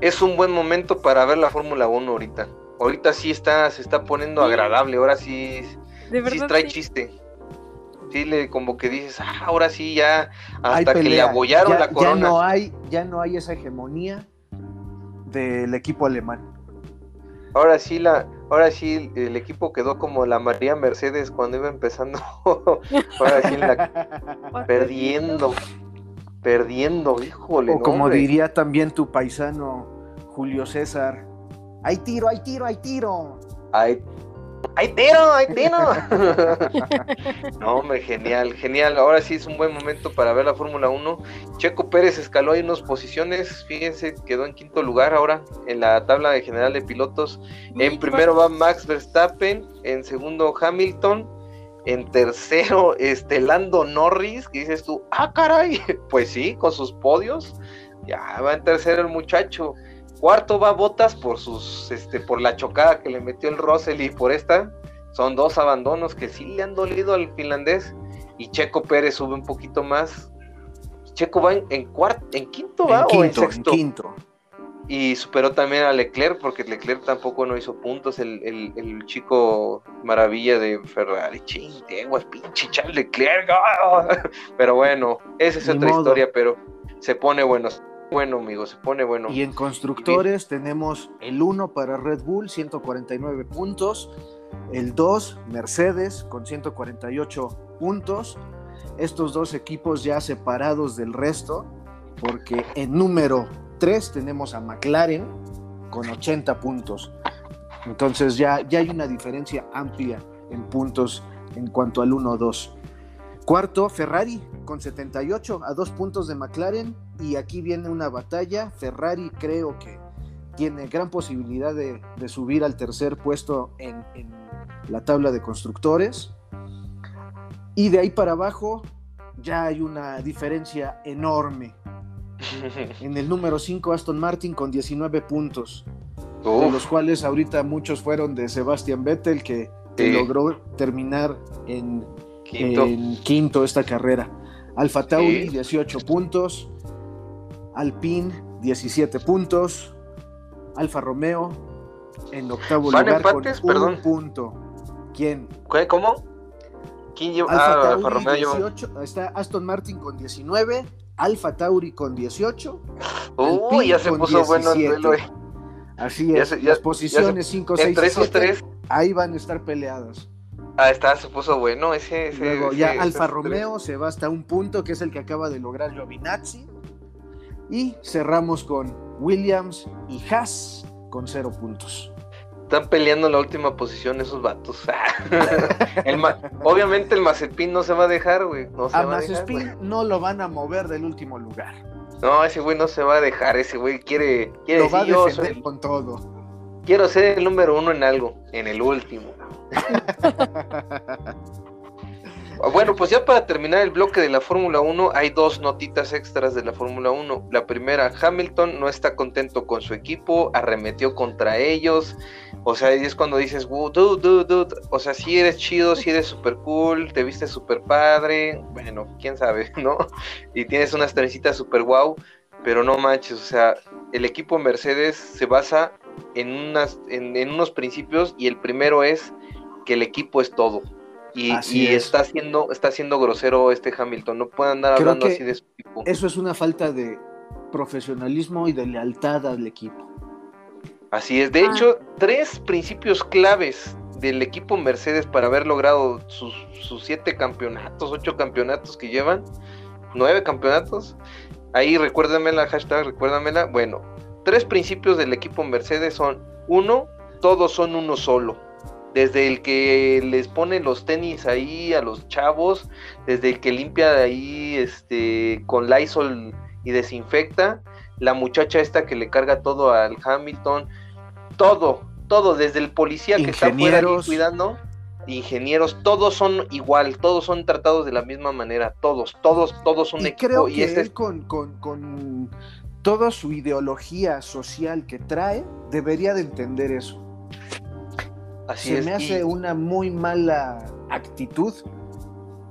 Es un buen momento para ver la Fórmula 1 ahorita. Ahorita sí está, se está poniendo sí. agradable, ahora sí, de verdad, sí trae sí. chiste. Sí, le, como que dices, ah, ahora sí ya, hasta que le abollaron ya, la corona. Ya no, hay, ya no hay esa hegemonía del equipo alemán. Ahora sí, la, ahora sí el equipo quedó como la María Mercedes cuando iba empezando. ahora sí la, perdiendo, perdiendo, híjole. O como hombre. diría también tu paisano Julio César, hay tiro, hay tiro, hay tiro. Hay ¡Ay, tiro! ¡Ay, tiro! no, hombre, genial, genial. Ahora sí es un buen momento para ver la Fórmula 1. Checo Pérez escaló ahí unas posiciones. Fíjense, quedó en quinto lugar ahora en la tabla de general de pilotos. En primero va Max Verstappen. En segundo, Hamilton. En tercero, este Lando Norris. Que dices tú, ¡ah, caray! Pues sí, con sus podios. Ya va en tercero el muchacho. Cuarto va Botas por sus, este, por la chocada que le metió el Russell y por esta. Son dos abandonos que sí le han dolido al finlandés. Y Checo Pérez sube un poquito más. Checo va en, en cuarto, en quinto va en o quinto, en sexto. En quinto. Y superó también a Leclerc, porque Leclerc tampoco no hizo puntos. El, el, el chico maravilla de Ferrari. Chinguas, pinche Charles Leclerc. ¡ah! Pero bueno, esa es Ni otra modo. historia, pero se pone bueno bueno, amigo, se pone bueno. Y en constructores tenemos el 1 para Red Bull, 149 puntos. El 2, Mercedes, con 148 puntos. Estos dos equipos ya separados del resto, porque en número 3 tenemos a McLaren con 80 puntos. Entonces ya, ya hay una diferencia amplia en puntos en cuanto al 1-2. Cuarto, Ferrari con 78 a dos puntos de McLaren. Y aquí viene una batalla. Ferrari creo que tiene gran posibilidad de, de subir al tercer puesto en, en, la tabla de constructores. Y de ahí para abajo ya hay una diferencia enorme. En el número 5, Aston Martin con 19 puntos. De los cuales ahorita muchos fueron de Sebastian Vettel, que, que sí. logró terminar en quinto. en quinto esta carrera. Alfa Tauri, sí. 18 puntos. Alpine, 17 puntos. Alfa Romeo, en octavo ¿Van lugar empates? con Perdón. un punto. ¿Quién? ¿Qué? ¿Cómo? ¿Quién lleva? Alfa ah, Tauri, Alfa Romeo 18. Lleva... Está Aston Martin con 19. Alfa Tauri con 18. Uy, ya se puso 17. bueno el duelo. Eh. Así es, ya se, ya, las posiciones 5, 6 Entre esos tres. Ahí van a estar peleadas. Ah, está, se puso bueno ese. ese Luego ese, ya ese, Alfa Romeo se va hasta un punto, que es el que acaba de lograr Giovinazzi. Y cerramos con Williams y Haas con cero puntos. Están peleando en la última posición esos vatos. obviamente el Mazepin no se va a dejar, güey. No a, Mazepin no lo van a mover del último lugar. No, ese güey no se va a dejar. Ese güey quiere, quiere lo va a defender con todo. Quiero ser el número uno en algo, en el último. Bueno, pues ya para terminar el bloque de la Fórmula 1, hay dos notitas extras de la Fórmula 1. La primera, Hamilton no está contento con su equipo, arremetió contra ellos. O sea, es cuando dices, dude, dude, dude. O sea, si eres chido, si eres super cool, te viste super padre. Bueno, quién sabe, ¿no? Y tienes unas trencitas super wow. Pero no manches, o sea, el equipo Mercedes se basa en, unas, en unos principios y el primero es que el equipo es todo y, está haciendo está siendo grosero este Hamilton. No puede andar hablando así de su equipo. Eso es una falta de profesionalismo y de lealtad al equipo. Así es. De ah. hecho, tres principios claves del equipo Mercedes para haber logrado sus, sus siete campeonatos, ocho campeonatos que llevan, nueve campeonatos. Ahí recuérdamela, hashtag recuérdamela. Bueno, tres principios del equipo Mercedes son, uno, todos son uno solo desde el que les pone los tenis ahí a los chavos, desde el que limpia ahí este con Lysol y desinfecta, la muchacha esta que le carga todo al Hamilton, todo, todo, desde el policía que está fuera cuidando, ingenieros, todos son igual, todos son tratados de la misma manera, todos, todos, todos son y Creo que él con, con, con toda su ideología social que trae, debería de entender eso se me hace una muy mala actitud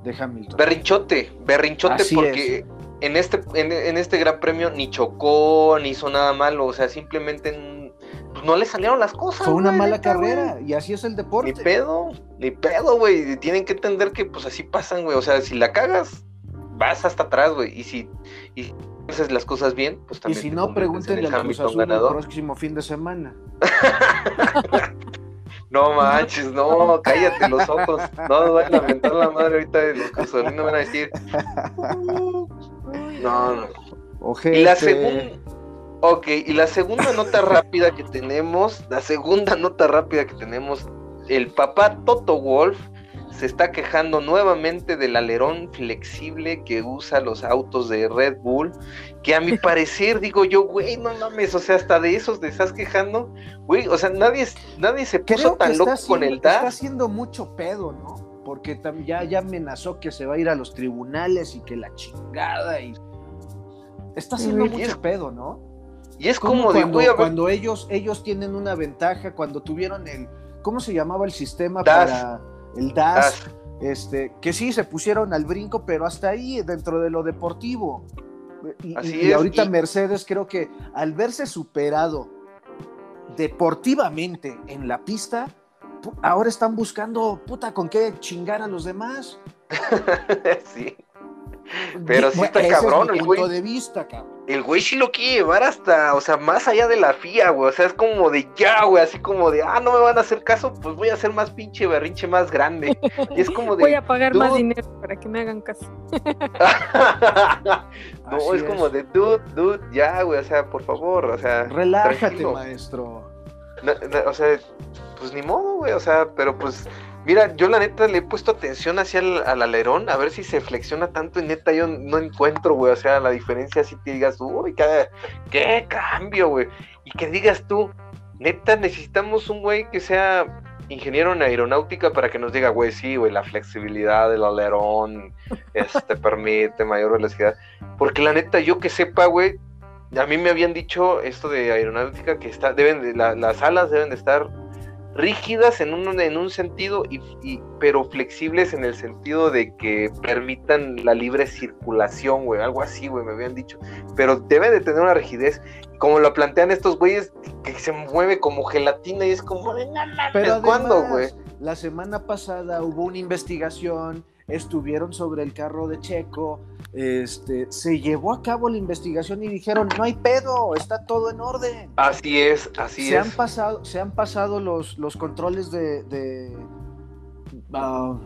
de Hamilton. Berrinchote, berrinchote porque en este, en, este gran premio ni chocó, ni hizo nada malo, o sea, simplemente pues, no le salieron las cosas. Fue una mala carrera y así es el deporte. Ni pedo, ni pedo, güey. Tienen que entender que pues así pasan, güey. O sea, si la cagas, vas hasta atrás, güey. Y si y haces las cosas bien, pues también. Y si no, pregúntenle al Cruz Azul el próximo fin de semana. No manches, no, cállate los ojos. No, voy a lamentar la madre ahorita de los cruzados. van a decir. No, no. Y la segunda. Ok, y la segunda nota rápida que tenemos, la segunda nota rápida que tenemos, el papá Toto Wolf se está quejando nuevamente del alerón flexible que usa los autos de Red Bull, que a mi parecer digo yo, güey, no mames, o sea, hasta de esos te estás quejando, güey, o sea, nadie, nadie se puso tan loco con el DAS. Está haciendo mucho pedo, ¿no? Porque ya, ya amenazó que se va a ir a los tribunales y que la chingada y... Está haciendo mucho pedo, ¿no? Y es como, cuando, cuando ellos, ellos tienen una ventaja, cuando tuvieron el... ¿Cómo se llamaba el sistema para el DAS, este, que sí se pusieron al brinco, pero hasta ahí, dentro de lo deportivo. Y, ahorita Mercedes creo que al verse superado deportivamente en la pista, ahora están buscando, puta, con qué chingar a los demás. sí. Pero sí está cabrón, el güey. de vista, El güey sí lo quiere llevar hasta, o sea, más allá de la FIA, güey. O sea, es como de ya, güey, así como de, ah, no me van a hacer caso, pues voy a hacer más pinche berrinche más grande. Y es como de. Voy a pagar más dinero para que me hagan caso. no, es, como de, dude, dude, ya, güey, o sea, por favor, o sea. Relájate, maestro. o sea, pues ni modo, güey, o sea, pero pues Mira, yo la neta le he puesto atención hacia el al alerón, a ver si se flexiona tanto y neta yo no encuentro, güey, o sea, la diferencia si te digas, uy, qué, qué cambio, güey, y que digas tú, neta necesitamos un güey que sea ingeniero en aeronáutica para que nos diga, güey, sí, güey, la flexibilidad del alerón este, permite mayor velocidad, porque la neta yo que sepa, güey, a mí me habían dicho esto de aeronáutica que está, deben de, las alas deben de estar rígidas en un, en un sentido, y, pero flexibles en el sentido de que permitan la libre circulación, güey, algo así, güey, me habían dicho. Pero debe de tener una rigidez, como lo plantean estos güeyes, que se mueve como gelatina y es como de Pero ¿cuándo, güey? La semana pasada hubo una investigación, estuvieron sobre el carro de Checo, este, se llevó a cabo la investigación y dijeron, no hay pedo, está todo en orden. Así es, así se es. Han pasado, se han pasado los, los controles de... Ah,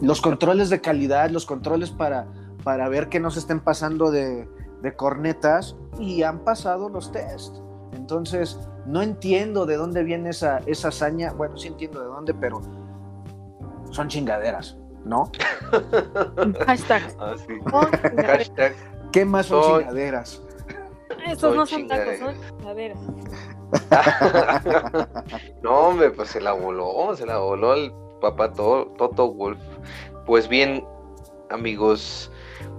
los controles de calidad, los controles para, para ver que no se estén pasando de, de cornetas y han pasado los test. Entonces, no entiendo de dónde viene esa, esa hazaña. Bueno, sí entiendo de dónde, pero son chingaderas, ¿no? Hashtag. Ah, sí. Hashtag. ¿Qué más son Soy- chingaderas? Estos no son tacos, son chingaderas. no, hombre, pues se la voló, se la voló el papá To- Toto Wolf. Pues bien, amigos,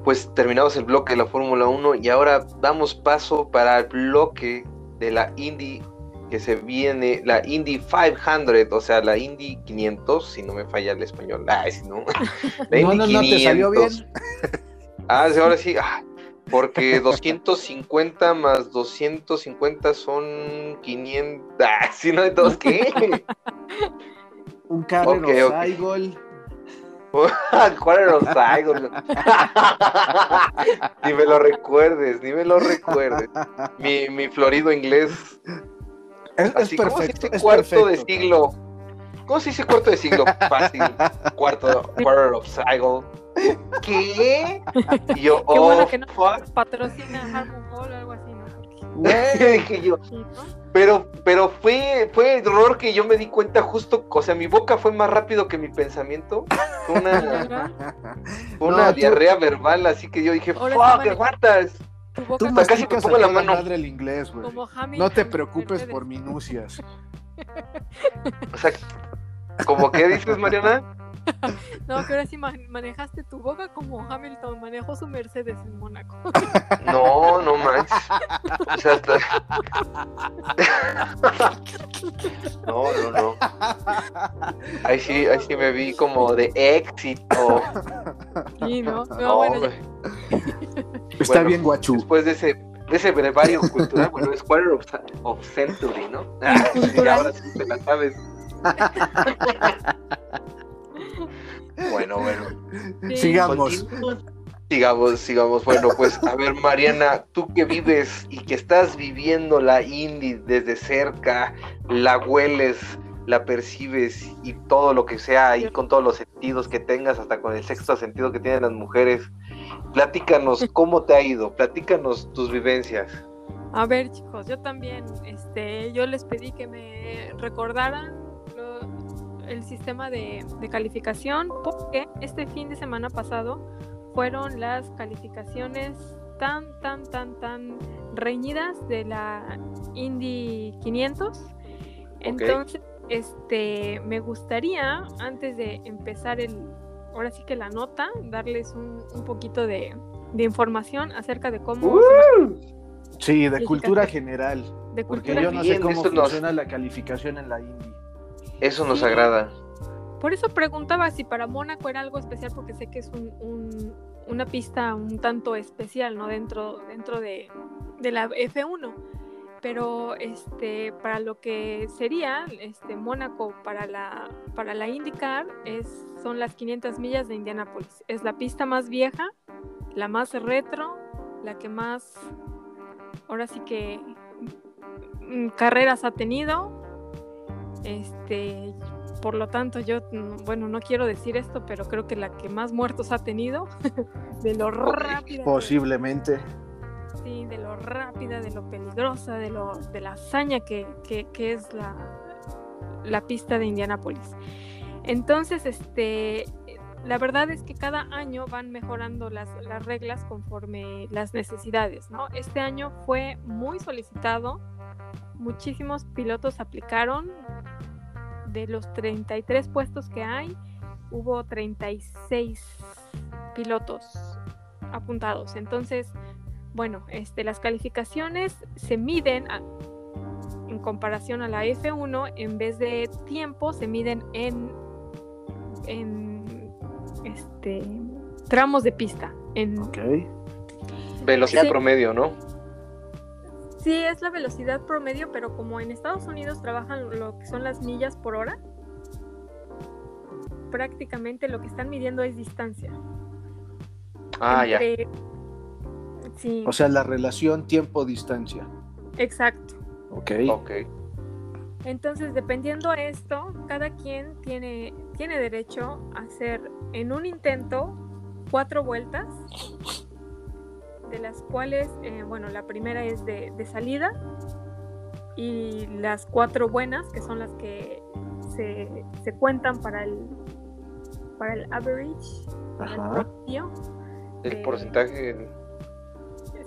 pues terminamos el bloque de la Fórmula 1 y ahora damos paso para el bloque de la Indy que se viene, la Indy 500, o sea, la Indy 500, si no me falla el español. Ay, si no. La No, no, no, te salió bien. Ah, sí, ahora sí. ah, porque 250 más 250 son 500. Ah, sí, no, entonces, ¿qué? Un carrero Ok, ok. cycle. ¿Cuál era los ni me lo recuerdes, ni me lo recuerdes. Mi, mi florido inglés. Es, es Así, ¿cómo se perfecto. dice Es cuarto de perfecto, siglo? ¿Cómo se dice cuarto de siglo? Fácil. Cuarto, quarter of cycle. ¿Qué? Y yo, Qué oh, bueno que no fuck. patrocina Harmon o algo así, ¿no? Dije yo. Pero, pero fue, fue error que yo me di cuenta justo, o sea, mi boca fue más rápido que mi pensamiento. Fue una, una No, tú- diarrea verbal, así que yo dije, Ahora fuck, aguantas. Tu Tú boca Hasta casi me pongo la mano. madre el inglés, güey. como Hamilton. No te preocupes por minucias. O sea, ¿como qué dices, Mariana? No, que ahora sí ma- manejaste tu boca como Hamilton manejó su Mercedes en Mónaco. No, no manches. O sea, hasta- No, no, no. Ahí sí, ahí sí me vi como de éxito. Sí, ¿no? No, No, bueno, ya-. Está Bueno, bien, guachú. Después de ese, de ese brevario cultural, bueno, es quarter of, of century, ¿no? y ahora sí te la sabes. bueno, bueno. sí. Sigamos. Sigamos, sigamos. Bueno, pues a ver, Mariana, tú que vives y que estás viviendo la indie desde cerca, la hueles, la percibes y todo lo que sea ahí con todos los sentidos que tengas, hasta con el sexto sentido que tienen las mujeres. Platícanos cómo te ha ido, platícanos tus vivencias. A ver, chicos, yo también, este, yo les pedí que me recordaran lo- el sistema de, de calificación porque este fin de semana pasado fueron las calificaciones tan, tan, tan, tan reñidas de la Indy 500. Entonces, este, me gustaría, antes de empezar el, ahora sí que la nota, darles un, un poquito de, de información acerca de cómo, Sí, de cultura general. de Porque cultura yo no sé cómo eso nos- funciona la calificación en la Indy. Eso nos Sí. agrada. Por eso preguntaba si para Mónaco era algo especial, porque sé que es un, un- una pista un tanto especial, ¿no? Dentro, dentro de, de la F1. Pero este, para lo que sería este, Mónaco para la, para la IndyCar es, son las 500 millas de Indianápolis. Es la pista más vieja, la más retro, la que más, ahora sí que mm, carreras ha tenido. Este, por lo tanto, yo, mm, bueno, no quiero decir esto, pero creo que la que más muertos ha tenido, de lo rápida, que- Posiblemente. sí, de lo rápida, de lo peligrosa, de lo, de la hazaña que, que- que es la, la pista de Indianápolis. Entonces, este, la verdad es que cada año van mejorando las, las reglas conforme las necesidades, ¿no? Este año fue muy solicitado, muchísimos pilotos aplicaron, de los 33 puestos que hay, hubo 36 pilotos apuntados. Entonces, bueno, este, las calificaciones se miden en comparación a la F1, en vez de tiempo, se miden en, en este, tramos de pista. En, Ok. Velocidad Sí. promedio, ¿no? Sí, es la velocidad promedio, pero como en Estados Unidos trabajan lo que son las millas por hora, prácticamente lo que están midiendo es distancia. Ah, ya. Sí, O sea, la relación tiempo-distancia. exacto. Ok. Ok. Entonces, dependiendo de esto, cada quien tiene, tiene derecho a hacer en un intento cuatro vueltas, de las cuales, eh, bueno, la primera es de, de salida y las cuatro buenas, que son las que se, se cuentan para el, para el average, para el Ajá. promedio. El de- porcentaje.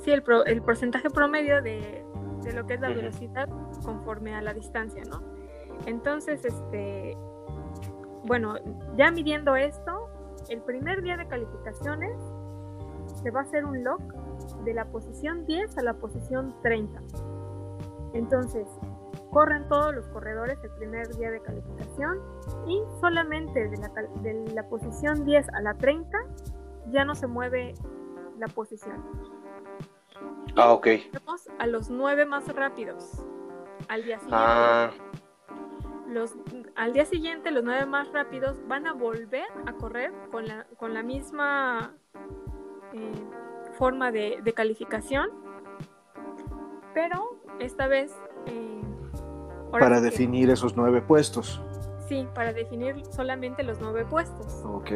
Sí, el, pro- el porcentaje promedio de, de lo que es la velocidad conforme a la distancia, ¿no? Entonces, este, bueno, ya midiendo esto, el primer día de calificaciones se va a hacer un log de la posición 10 a la posición 30. Entonces, corren todos los corredores el primer día de calificación y solamente de la, cal- de la posición 10 a la 30 ya no se mueve la posición. Ah, ok. Tenemos a los nueve más rápidos al día siguiente. Ah, Los, al día siguiente, los nueve más rápidos van a volver a correr con la, con la misma eh, forma de, de calificación, pero esta vez... eh, Para sí que- definir esos nueve puestos. Sí, para definir solamente los nueve puestos. Ok.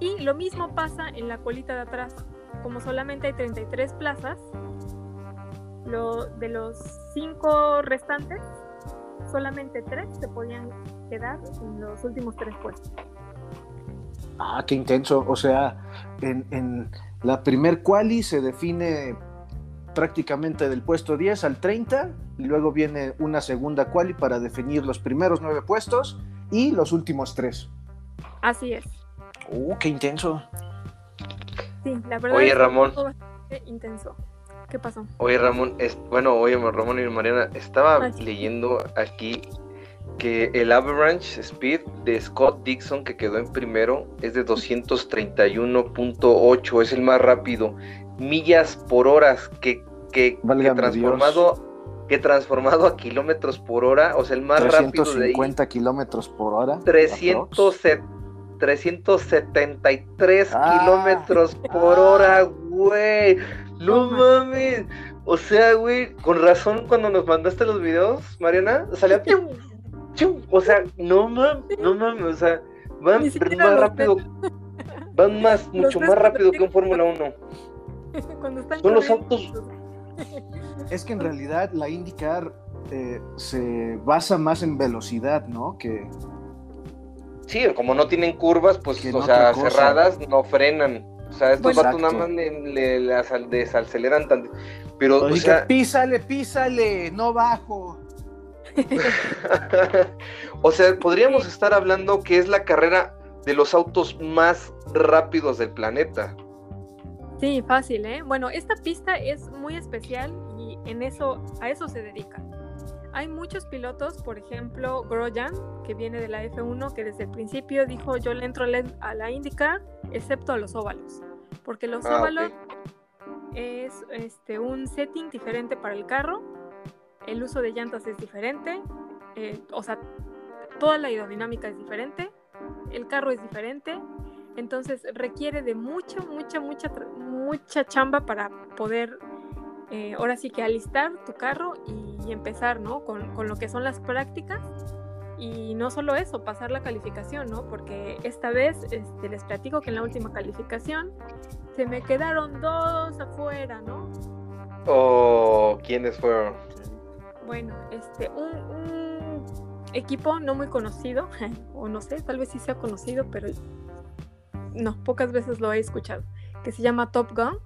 Y lo mismo pasa en la colita de atrás. Como solamente hay 33 plazas, lo, de los cinco restantes, solamente tres se podían quedar en los últimos tres puestos. Ah, qué intenso. O sea, en, en la primer quali se define prácticamente del puesto 10 al 30 y luego viene una segunda quali para definir los primeros nueve puestos y los últimos tres. Así es. Uh, qué intenso. Sí, la verdad Oye, es que Ramón. bastante intenso. ¿Qué pasó? Oye, Ramón, es, bueno, oye, Ramón y Mariana, estaba Ay. leyendo aquí que el average speed de Scott Dixon, que quedó en primero, es de 231.8, es el más rápido. Millas por hora, que, que, transformado, que transformado a kilómetros por hora, o sea, el más rápido de ahí, 350 kilómetros por hora. 300 373 Ah. kilómetros por hora, güey. No mames. O sea, güey, con razón cuando nos mandaste los videos, Mariana, salía pium, pium. O sea, no mames, no mames, o sea, van más los rápido. Van más, mucho más rápido que un Fórmula 1. Cuando están Son los autos. Es que en realidad la IndyCar eh, se basa más en velocidad, ¿no? Que Sí, como no tienen curvas, pues, Que o sea, cosa. cerradas, no frenan. O sea, estos vatos nada más le, le- le asal- desaceleran tan. Pero, o que sea, písale, písale, no bajo. o sea, podríamos estar hablando que es la carrera de los autos más rápidos del planeta. Sí, fácil, ¿eh? Bueno, esta pista es muy especial y en eso, a eso se dedica. Hay muchos pilotos, por ejemplo, Grosjean, que viene de la F1, que desde el principio dijo yo le entro a la- IndyCar, excepto a los óvalos, porque los Ah, óvalos es este, un setting diferente para el carro, el uso de llantas es diferente, eh, o sea, toda la aerodinámica es diferente, el carro es diferente, entonces requiere de mucha, mucha, mucha, mucha chamba para poder eh, ahora sí que alistar tu carro y, empezar, ¿no? Con, con lo que son las prácticas. Y no solo eso, pasar la calificación, ¿no? Porque esta vez este, les platico que en la última calificación se me quedaron dos afuera, ¿no? Oh, ¿quiénes fueron? Bueno, este, un, un equipo no muy conocido, o no sé, tal vez sí sea conocido, pero no, pocas veces lo he escuchado, que se llama Top Gun,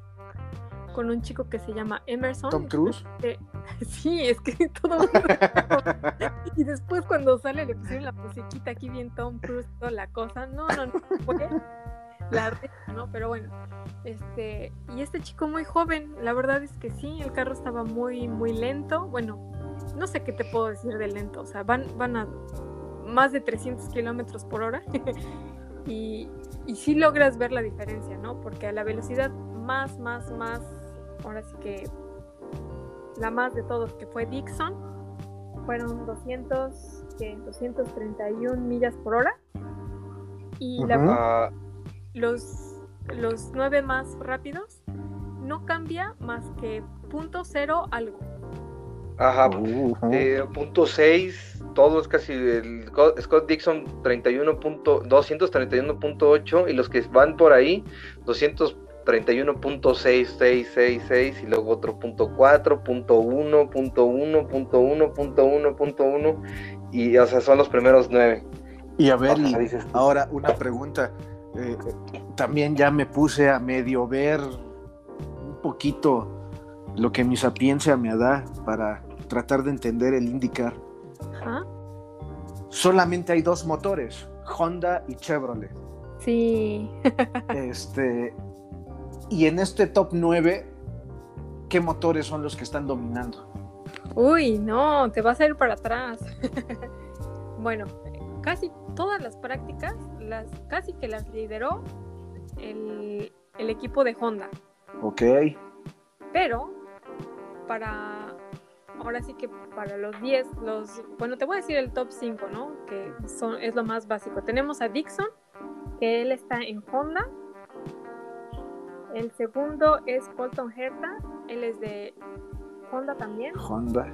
con un chico que se llama Emerson. Tom Cruise. Eh, sí, es que todo el mundo- Y después cuando sale le pusieron la musiquita aquí bien Tom Cruise, toda la cosa. No, no, no fue la ¿no? Pero bueno, este, y este chico muy joven, la verdad es que sí, el carro estaba muy, muy lento. Bueno, no sé qué te puedo decir de lento, o sea, van, van a más de 300 kilómetros por hora. y, y sí logras ver la diferencia, ¿no? Porque a la velocidad más, más, más, ahora sí que la más de todos, que fue Dixon, fueron 200, ¿qué? 231 millas por hora. Y la-. Ah, los, los nueve más rápidos no cambia más que punto cero algo. ajá, Uh, eh, punto 6, todo es casi el Scott- Scott Dixon 31 punto- 231.8 y los que van por ahí 200 31.6666 y luego otro punto 4, punto 1, punto 1, punto 1, punto 1, punto 1 y o sea, son los primeros nueve. Y a ver, ahora una pregunta. Eh, también ya me puse a medio ver un poquito lo que mi sapiencia me da para tratar de entender el indicar. Solamente hay dos motores, Honda y Chevrolet. Sí. este, y en este top 9, ¿qué motores son los que están dominando? Uy, no, te vas a ir para atrás. bueno, casi todas las prácticas, las, casi que las lideró el, el equipo de Honda. Ok. Pero, para, ahora sí que para los 10, los, bueno, te voy a decir el top 5, ¿no? Que son, es lo más básico. Tenemos a Dixon, que él está en Honda. El segundo es Colton Herta, él es de Honda también. Honda.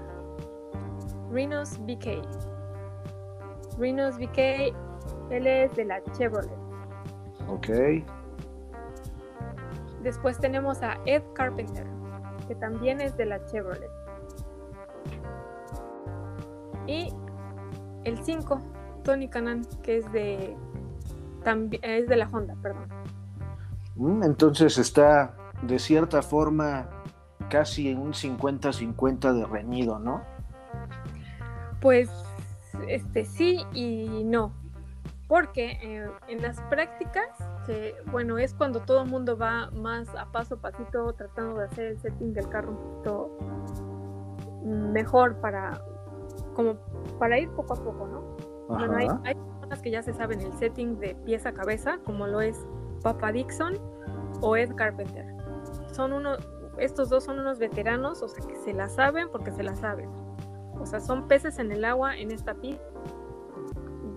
Rinos BK. Rinos BK, él es de la Chevrolet. Ok. Después tenemos a Ed Carpenter, que también es de la Chevrolet. Y el 5, Tony Canan, que es de también es de la Honda, perdón. Mm, entonces está de cierta forma casi en un 50-50 de reñido, ¿no? Pues este sí y no. Porque eh, en las prácticas, que bueno, es cuando todo el mundo va más a paso a pasito tratando de hacer el setting del carro un poquito mejor para como para ir poco a poco, ¿no? Bueno, hay, hay, personas que ya se saben el setting de pieza a cabeza, como lo es Papa Dixon o Ed Carpenter. Son uno, estos dos son unos veteranos, o sea, que se la saben porque se la saben. O sea, son peces en el agua en esta pista.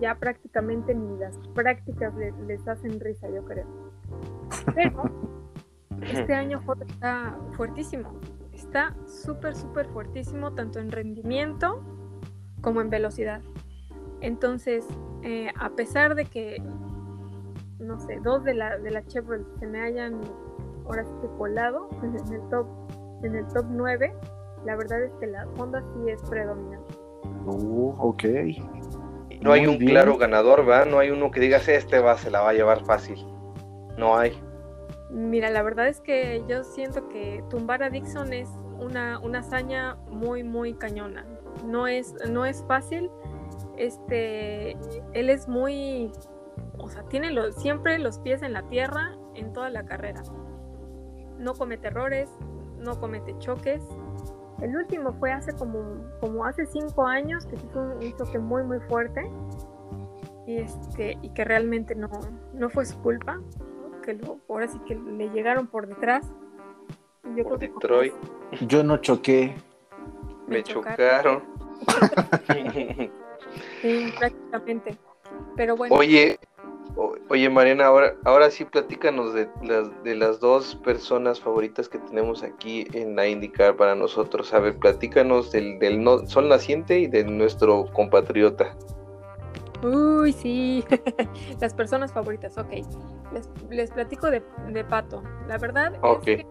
Ya prácticamente ni las prácticas les, hacen risa, yo creo. Pero este año está fuertísimo. Está súper, súper fuertísimo, tanto en rendimiento como en velocidad. Entonces, eh, a pesar de que, no sé, dos de la, de la Chevrolet se me hayan ahora sí que colado en el top, en el top 9, la verdad es que la Honda sí es predominante. Uh, ok. No hay un claro ganador, ¿va? No hay uno que digas este va, se la va a llevar fácil. No hay. Mira, la verdad es que yo siento que tumbar a Dixon es una, una hazaña muy, muy cañona. No es, no es fácil. Este, él es muy, o sea, tiene siempre los pies en la tierra en toda la carrera no comete errores, no comete choques. El último fue hace como, como hace cinco años, que fue un, choque muy muy fuerte y, este, y que realmente no, no fue su culpa, que lo, ahora sí que le llegaron por detrás. Yo por Detroit. Yo no choqué. Me, chocaron. sí, prácticamente. Pero bueno. Oye, Oye, Mariana, ahora, ahora sí platícanos de las, de las dos personas favoritas que tenemos aquí en la IndyCar para nosotros. A ver, platícanos del, del no, sol naciente y de nuestro compatriota. Uy, sí, las personas favoritas, ok. Les, platico de, Pato. La verdad es que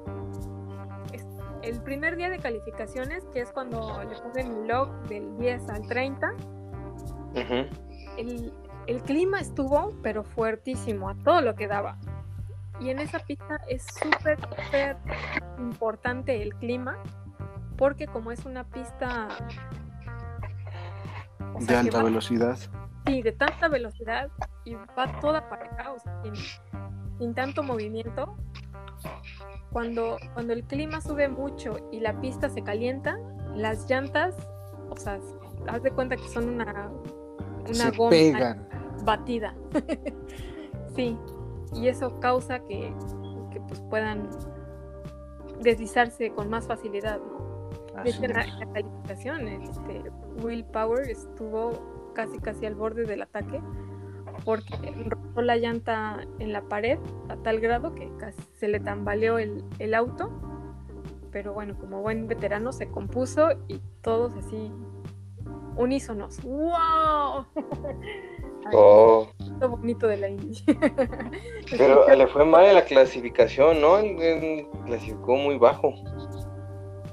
el primer día de calificaciones, que es cuando le ponen el log del 10 al 30, el, el clima estuvo, pero fuertísimo, a todo lo que daba. Y en esa pista es súper, súper importante el clima, porque como es una pista... de alta velocidad. Sí, de tanta velocidad y va toda para o sea, sin, tanto movimiento. Cuando, cuando el clima sube mucho y la pista se calienta, las llantas, o sea, haz de cuenta que son una, una se Pegan batida. sí, y eso causa que, pues puedan deslizarse con más facilidad. De la, calificación, este, Will Power estuvo casi casi al borde del ataque porque rompió la llanta en la pared a tal grado que casi se le tambaleó el, el auto. Pero bueno, como buen veterano se compuso y todos así unísonos. ¡Wow! Oh. Lo bonito de la Indy. Pero le fue mal en la clasificación, ¿no? Él, él clasificó muy bajo.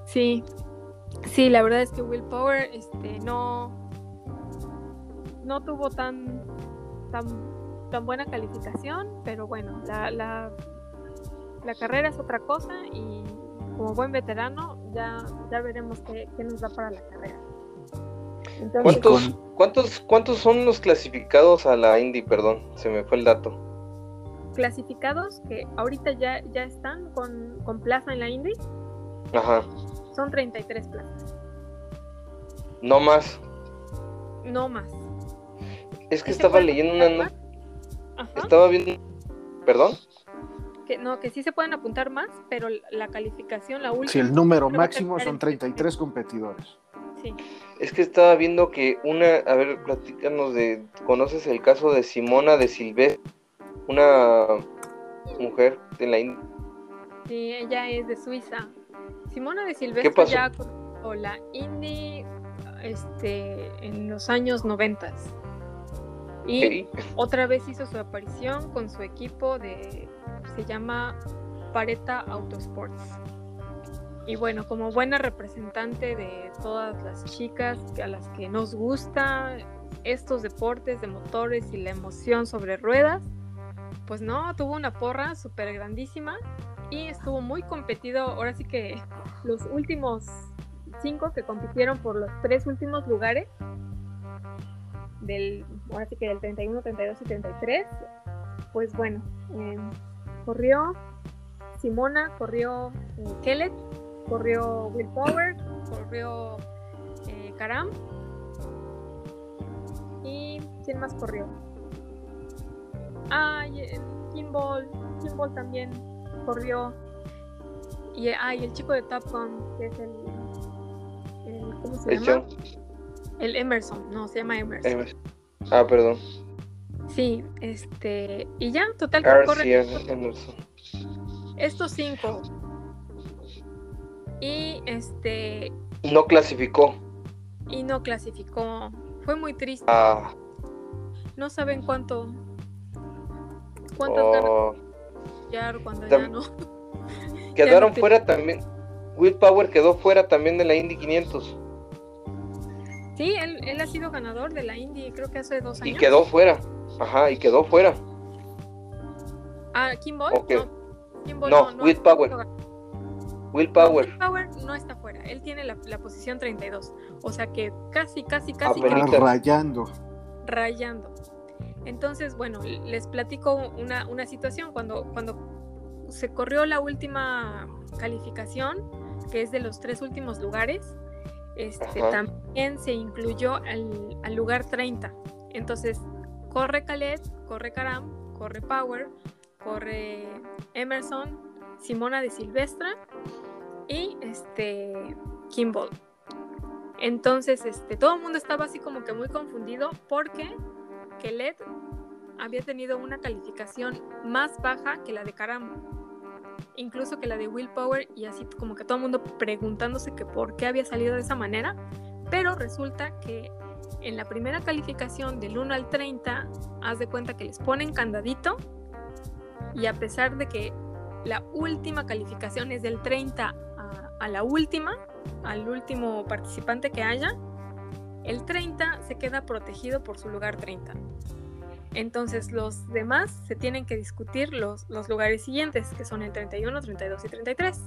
Sí, sí, la verdad es que Will Power este, no, no tuvo tan, tan, tan buena calificación, pero bueno, la, la, la carrera es otra cosa y como buen veterano ya, ya veremos qué, qué nos da para la carrera. Entonces, ¿Cuántos, cuántos, ¿Cuántos son los clasificados a la Indy? Perdón, se me fue el dato. clasificados que ahorita ya, ya están con, con plaza en la Indy Ajá, son 33 plazas, no más. no más. Es que ¿Y se estaba leyendo una... Ajá. Estaba viendo... ¿Perdón? Que, no, que sí se pueden apuntar más, pero la calificación, la última. Si el número máximo son en 33 competidores. Sí. Es que estaba viendo que una... A ver, platícanos de... ¿Conoces el caso de Simona de Silvestre? Una mujer de la Indy. Sí, ella es de Suiza. Simona de Silvestre pasó? ya la Indy este, en los años 90. Y otra vez hizo su aparición con su equipo de. Se llama Pareta Autosports. Y bueno, como buena representante de todas las chicas a las que nos gusta estos deportes de motores y la emoción sobre ruedas, pues no, tuvo una porra súper grandísima y estuvo muy competido. Ahora sí que los últimos cinco que compitieron por los tres últimos lugares, del, ahora sí que del 31, 32 y 33, pues bueno, eh, corrió Simona, corrió eh, corrió Will Power, corrió eh, Karam y ¿quién más corrió? Ah, y el Kimball, Kimball también corrió. Y, ah, y el chico de Top Gun, que es el, el- ¿cómo se El llama? John. El Emerson, no, se llama Emerson. Emerson. Ah, perdón. Sí, este, y ya, total que corre RCR Emerson. estos cinco. Y este, No clasificó. y no clasificó. Fue muy triste. Ah, No saben cuánto, cuántas ganas oh. hallar cuando Tam- ya no. Quedaron no fuera también. Will Power quedó fuera también de la Indy 500. Sí, él, él ha sido ganador de la Indy, creo que hace dos Y años. quedó fuera. Ajá, y quedó fuera. Ah, Kim Boy. Ok. No, Kim Boy No, Power. Will Power. Will Power no está fuera. Él tiene la, la posición 32. O sea que casi, casi, casi que Apenas. Está rayando. rayando. Entonces, bueno, les platico una, una situación. Cuando, cuando se corrió la última calificación, que es de los tres últimos lugares, este, también se incluyó al, al lugar 30. Entonces, corre Khaled, corre Karam, corre Power, corre Emerson, Simona de Silvestra y este Kimball. Entonces, este, todo el mundo estaba así como que muy confundido porque Kelet había tenido una calificación más baja que la de Karam, incluso que la de Will Power, y así como que todo el mundo preguntándose que por qué había salido de esa manera, pero resulta que en la primera calificación del 1 al 30, haz de cuenta que les ponen candadito, y a pesar de que la última calificación es del 30 a, la última, al último participante que haya, el 30 se queda protegido por su lugar 30. Entonces los demás se tienen que discutir los, los lugares siguientes, que son el 31, 32 y 33.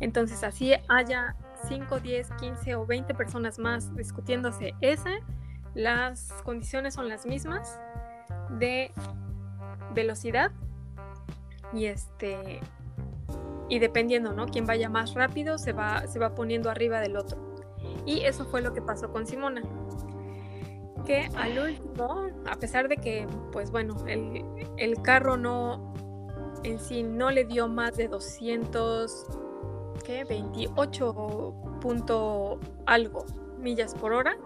Entonces así haya 5, 10, 15 o 20 personas más discutiéndose ese, las condiciones son las mismas de velocidad y este y dependiendo, ¿no? Quien vaya más rápido se va, se va poniendo arriba del otro. Y eso fue lo que pasó con Simona. Que al último, a pesar de que, pues bueno, el, el carro no, en sí no le dio más de 200, ¿qué? 28 punto algo millas por hora.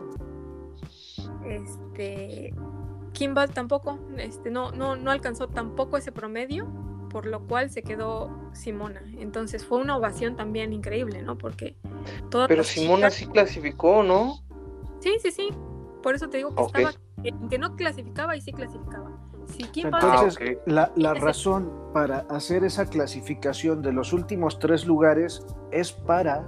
Este, Kimball tampoco, este, no, no, no alcanzó tampoco ese promedio, por lo cual se quedó Simona. Entonces fue una ovación también increíble, ¿no? Porque todas Pero Simona chicas- sí clasificó, ¿no? Sí, sí, sí. Por eso te digo que Ok. estaba en que no clasificaba y sí clasificaba. Si Entonces, Ah, la, la razón para hacer esa clasificación de los últimos tres lugares es para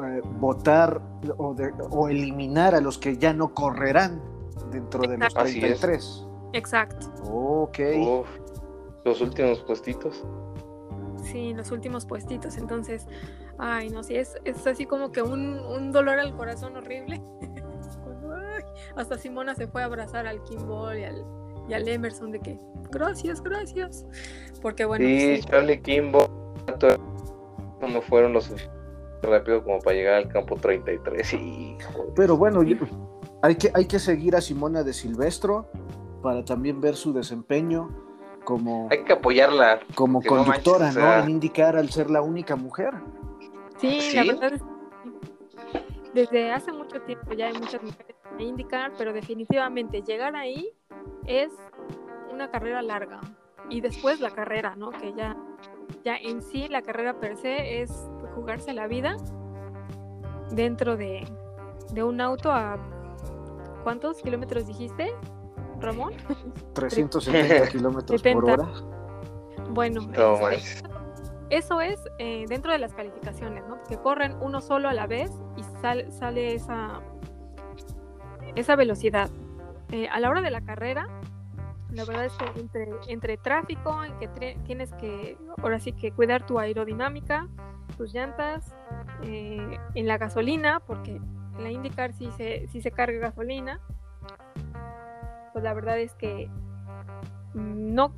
eh, votar o, de- o eliminar a los que ya no correrán dentro de los Así es. 33. Exacto. Ok. Uf, los últimos puestitos. Sí, los últimos puestitos. Entonces, ay, no sé, es, es así como que un, un dolor al corazón horrible. Hasta Simona se fue a abrazar al Kimball y al, y al Emerson de que, gracias, gracias. Porque bueno, sí, sí, Charlie Kimbo no fueron lo suficientemente rápido como para llegar al campo 33. Y, joder. Pero bueno, yo- hay que, hay que seguir a Simona de Silvestro para también ver su desempeño como, hay que apoyarla. como que no conductora, o ¿no? sea- En indicar al ser la única mujer. sí, ¿Sí? la verdad es que desde hace mucho tiempo ya hay muchas mujeres que indicar, pero definitivamente llegar ahí es una carrera larga. Y después la carrera, ¿no? Que ya, ya en sí la carrera per se es jugarse la vida dentro de, de un auto a ¿cuántos kilómetros dijiste, Ramón? 370 kilómetros por 70. hora. Bueno, No eso es eh, dentro de las calificaciones, ¿no? Que corren uno solo a la vez y sal- sale esa, esa velocidad. Eh, a la hora de la carrera, la verdad es que entre, entre tráfico, en que tre- tienes que, ahora sí que cuidar tu aerodinámica, tus llantas, eh, en la gasolina, porque en la IndyCar sí se, sí se carga gasolina, pues la verdad es que no,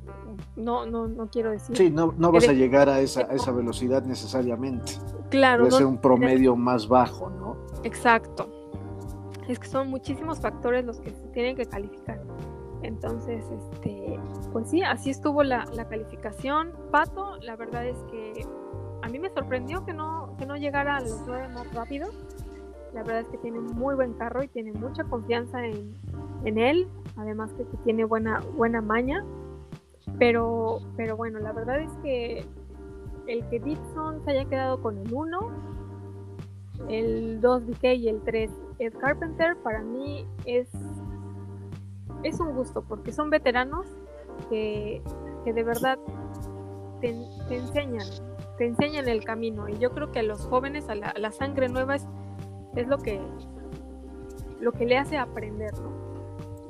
no, no, no quiero decir. Sí, no, no vas a llegar a esa, a esa velocidad necesariamente. Claro, Debe no- ser un promedio más bajo, ¿no? Exacto. Es que son muchísimos factores los que se tienen que calificar. Entonces, este, pues sí, así estuvo la, la calificación. Pato, la verdad es que a mí me sorprendió que no, que no llegara a los nueve más rápido. La verdad es que tiene un muy buen carro y tiene mucha confianza en, en él. Además que, tiene buena, buena maña. Pero, pero bueno, la verdad es que el que Dixon se haya quedado con el 1 el 2 DK y el 3 Ed Carpenter para mí es es un gusto porque son veteranos que, que de verdad te, enseñan te enseñan el camino y yo creo que a los jóvenes a la, la sangre nueva es, es lo que lo que le hace aprender ¿no?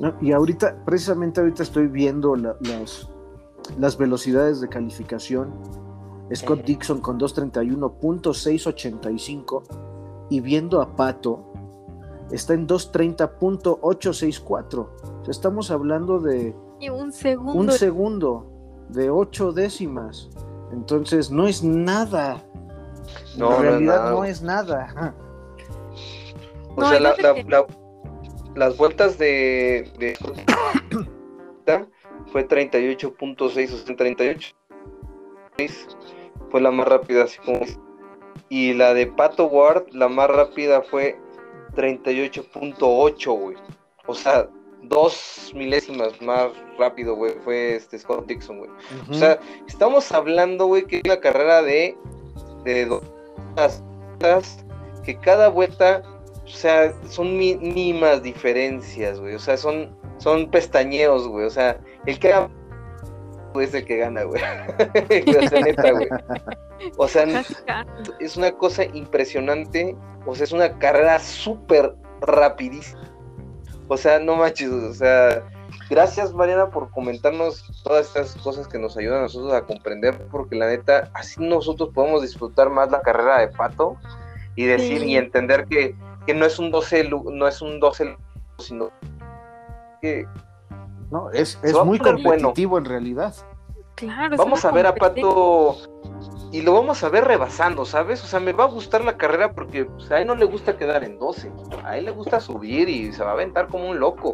No, Y ahorita, precisamente ahorita estoy viendo la- las, las velocidades de calificación. Scott. Dixon con 231.685 y viendo a Pato está en 230.864. O sea, estamos hablando de y un segundo un segundo, de ocho décimas. Entonces no es nada. No, no es en realidad nada. no es nada. O No, sea, la- las vueltas de, de fue 38.6 o sea, 38 fue la más rápida así como y la de Pato Ward la más rápida fue 38.8 güey. O sea dos milésimas más rápido güey fue este Scott Dixon güey. O sea estamos hablando güey que es una carrera de de dos vueltas, que cada vuelta o sea, son mínimas diferencias, güey. O sea, son, son pestañeos, güey. O sea, el que haga es el que gana, güey. O sea, neta, güey. O sea, es una cosa impresionante. O sea, es una carrera súper rapidísima. O sea, no manches, o sea, gracias Mariana por comentarnos todas estas cosas que nos ayudan a nosotros a comprender, porque la neta, así nosotros podemos disfrutar más la carrera de Pato y decir Sí. y entender que, que no es un 12, lu- no es un 12, sino que No, es, es muy bueno. competitivo en realidad. claro es vamos a ver a. Pato y lo vamos a ver rebasando, ¿sabes? O sea, me va a gustar la carrera porque pues, a él no le gusta quedar en 12, a él le gusta subir y se va a aventar como un loco.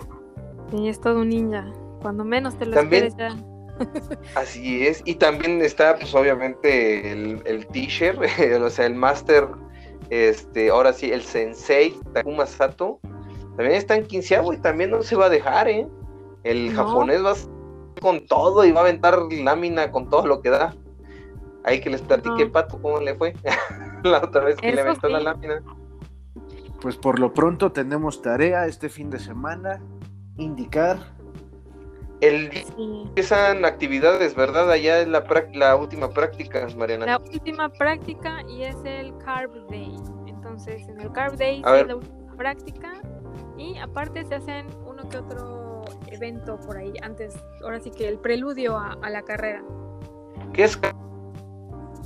Sí, es todo un ninja cuando menos te lo También- esperes ya Así es, y también está pues obviamente el, el teacher, o sea, el master, este, ahora sí, el sensei, Takuma Sato, también está en quinceavo y también no se va a dejar, ¿eh? El No. japonés va con todo y va a aventar lámina con todo lo que da. Ahí que les platiqué, No. Pato, cómo le fue la otra vez que le aventó la lámina. Pues por lo pronto tenemos tarea este fin de semana. indicar. El Sí. empiezan actividades, ¿verdad? Allá es la, la última práctica, Mariana. La última práctica y es el Carb Day. Entonces, en el Carb Day A sí ver. es la última práctica y aparte se hacen uno que otro evento por ahí antes, ahora sí que el preludio a, a la carrera. ¿Qué es?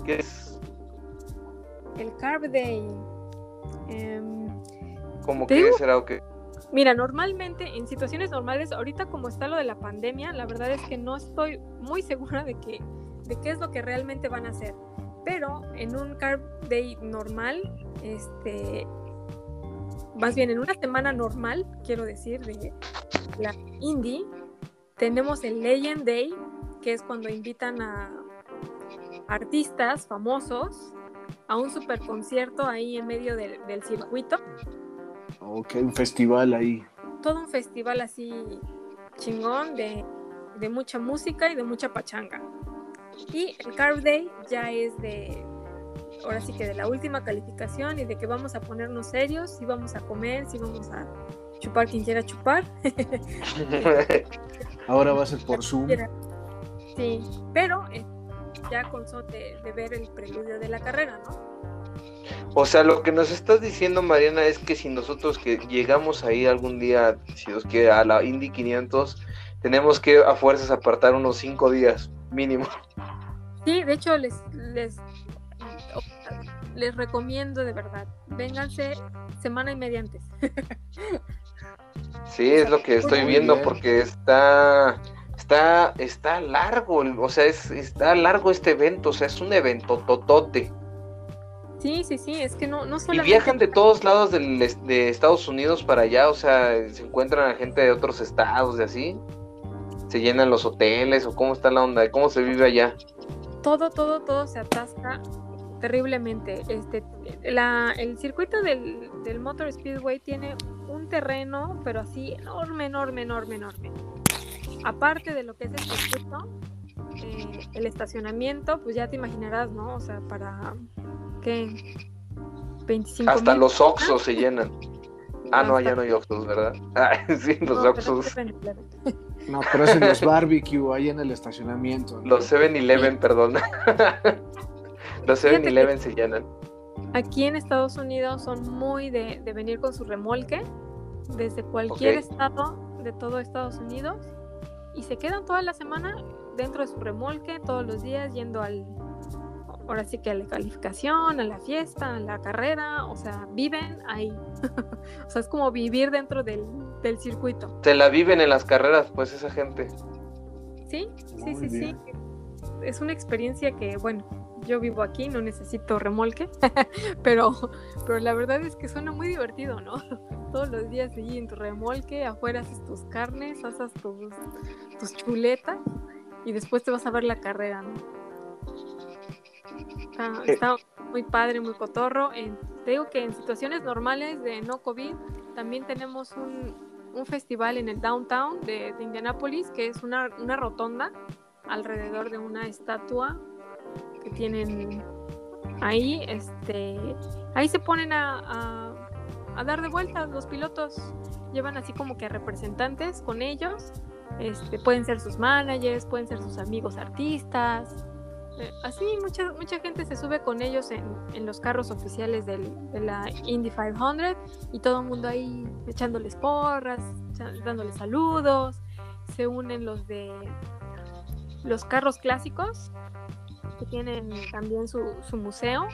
¿Qué es? El Carb Day. em, ¿Cómo que digo- será o qué? Mira, normalmente en situaciones normales, ahorita como está lo de la pandemia, la verdad es que no estoy muy segura de qué es lo que realmente van a hacer. Pero en un carb day normal, este más bien en una semana normal, quiero decir, de la indie, tenemos el Legend Day, que es cuando invitan a artistas famosos a un super concierto ahí en medio del circuito Ok, un festival ahí. todo un festival así chingón de, de mucha música y de mucha pachanga. Y el Carb Day ya es de, ahora sí que de la última calificación y de que vamos a ponernos serios, si vamos a comer, si vamos a chupar quien quiera chupar. Ahora va a ser por Zoom. Sí, pero eh, ya con son de, de ver el preludio de la carrera, ¿no? O sea, lo que nos estás diciendo, Mariana, es que si nosotros que llegamos ahí algún día, si Dios quiere, a la Indy 500, tenemos que a fuerzas apartar unos cinco días mínimo. Sí, de hecho les, les, les recomiendo de verdad, vénganse semana y media antes. Sí, es lo que estoy viendo porque está está está largo, o sea, es está largo este evento, o sea, es un evento totote. Sí, sí, sí, es que no, no Y solamente... viajan de todos lados del de Estados Unidos para allá, o sea, se encuentran a gente de otros estados de así. Se llenan los hoteles o cómo está la onda, cómo se vive allá. todo, todo, todo se atasca terriblemente. Este, la, el circuito del, del Motor Speedway tiene un terreno, pero así enorme, enorme, enorme, enorme. Aparte de lo que es el circuito, eh, el estacionamiento, pues ya te imaginarás, ¿no? O sea, para ¿qué? 25 Hasta mil los Oxos se llenan. Ah, no, allá no hay Oxos, ¿verdad? Ah, sí, los No, pero Oxos. es 7-Eleven. No, pero hacen los barbecue ahí en el estacionamiento. ¿no? Los 7-Eleven, perdón. los Fíjate que- 7-Eleven se llenan. Aquí en Estados Unidos son muy de, de venir con su remolque desde cualquier Ok. estado de todo Estados Unidos y se quedan toda la semana dentro de su remolque, todos los días yendo al, ahora sí que a la calificación, a la fiesta, a la carrera, o sea, viven ahí. o sea, es como vivir dentro del, del circuito. Se la viven en las carreras, pues, esa gente. Sí, sí, Muy sí, sí. Es una experiencia que, bueno, yo vivo aquí, no necesito remolque, pero, pero la verdad es que suena muy divertido, ¿no? Todos los días allí en tu remolque, afuera haces tus carnes, haces tus, tus chuletas y después te vas a ver la carrera, ¿no? Está, Eh. está muy padre, muy cotorro. En- te digo que en situaciones normales de no COVID también tenemos un, un festival en el downtown de, de Indianápolis que es una, una rotonda alrededor de una estatua que tienen ahí. Este, ahí se ponen a, a- a dar de vueltas los pilotos. Llevan así como que representantes con ellos. Este, pueden ser sus managers, pueden ser sus amigos artistas. Eh, así mucha, mucha gente se sube con ellos en, en los carros oficiales del- de la Indy 500 y todo el mundo ahí echándoles porras, dándoles saludos. Se unen los de los carros clásicos que tienen también su, su museo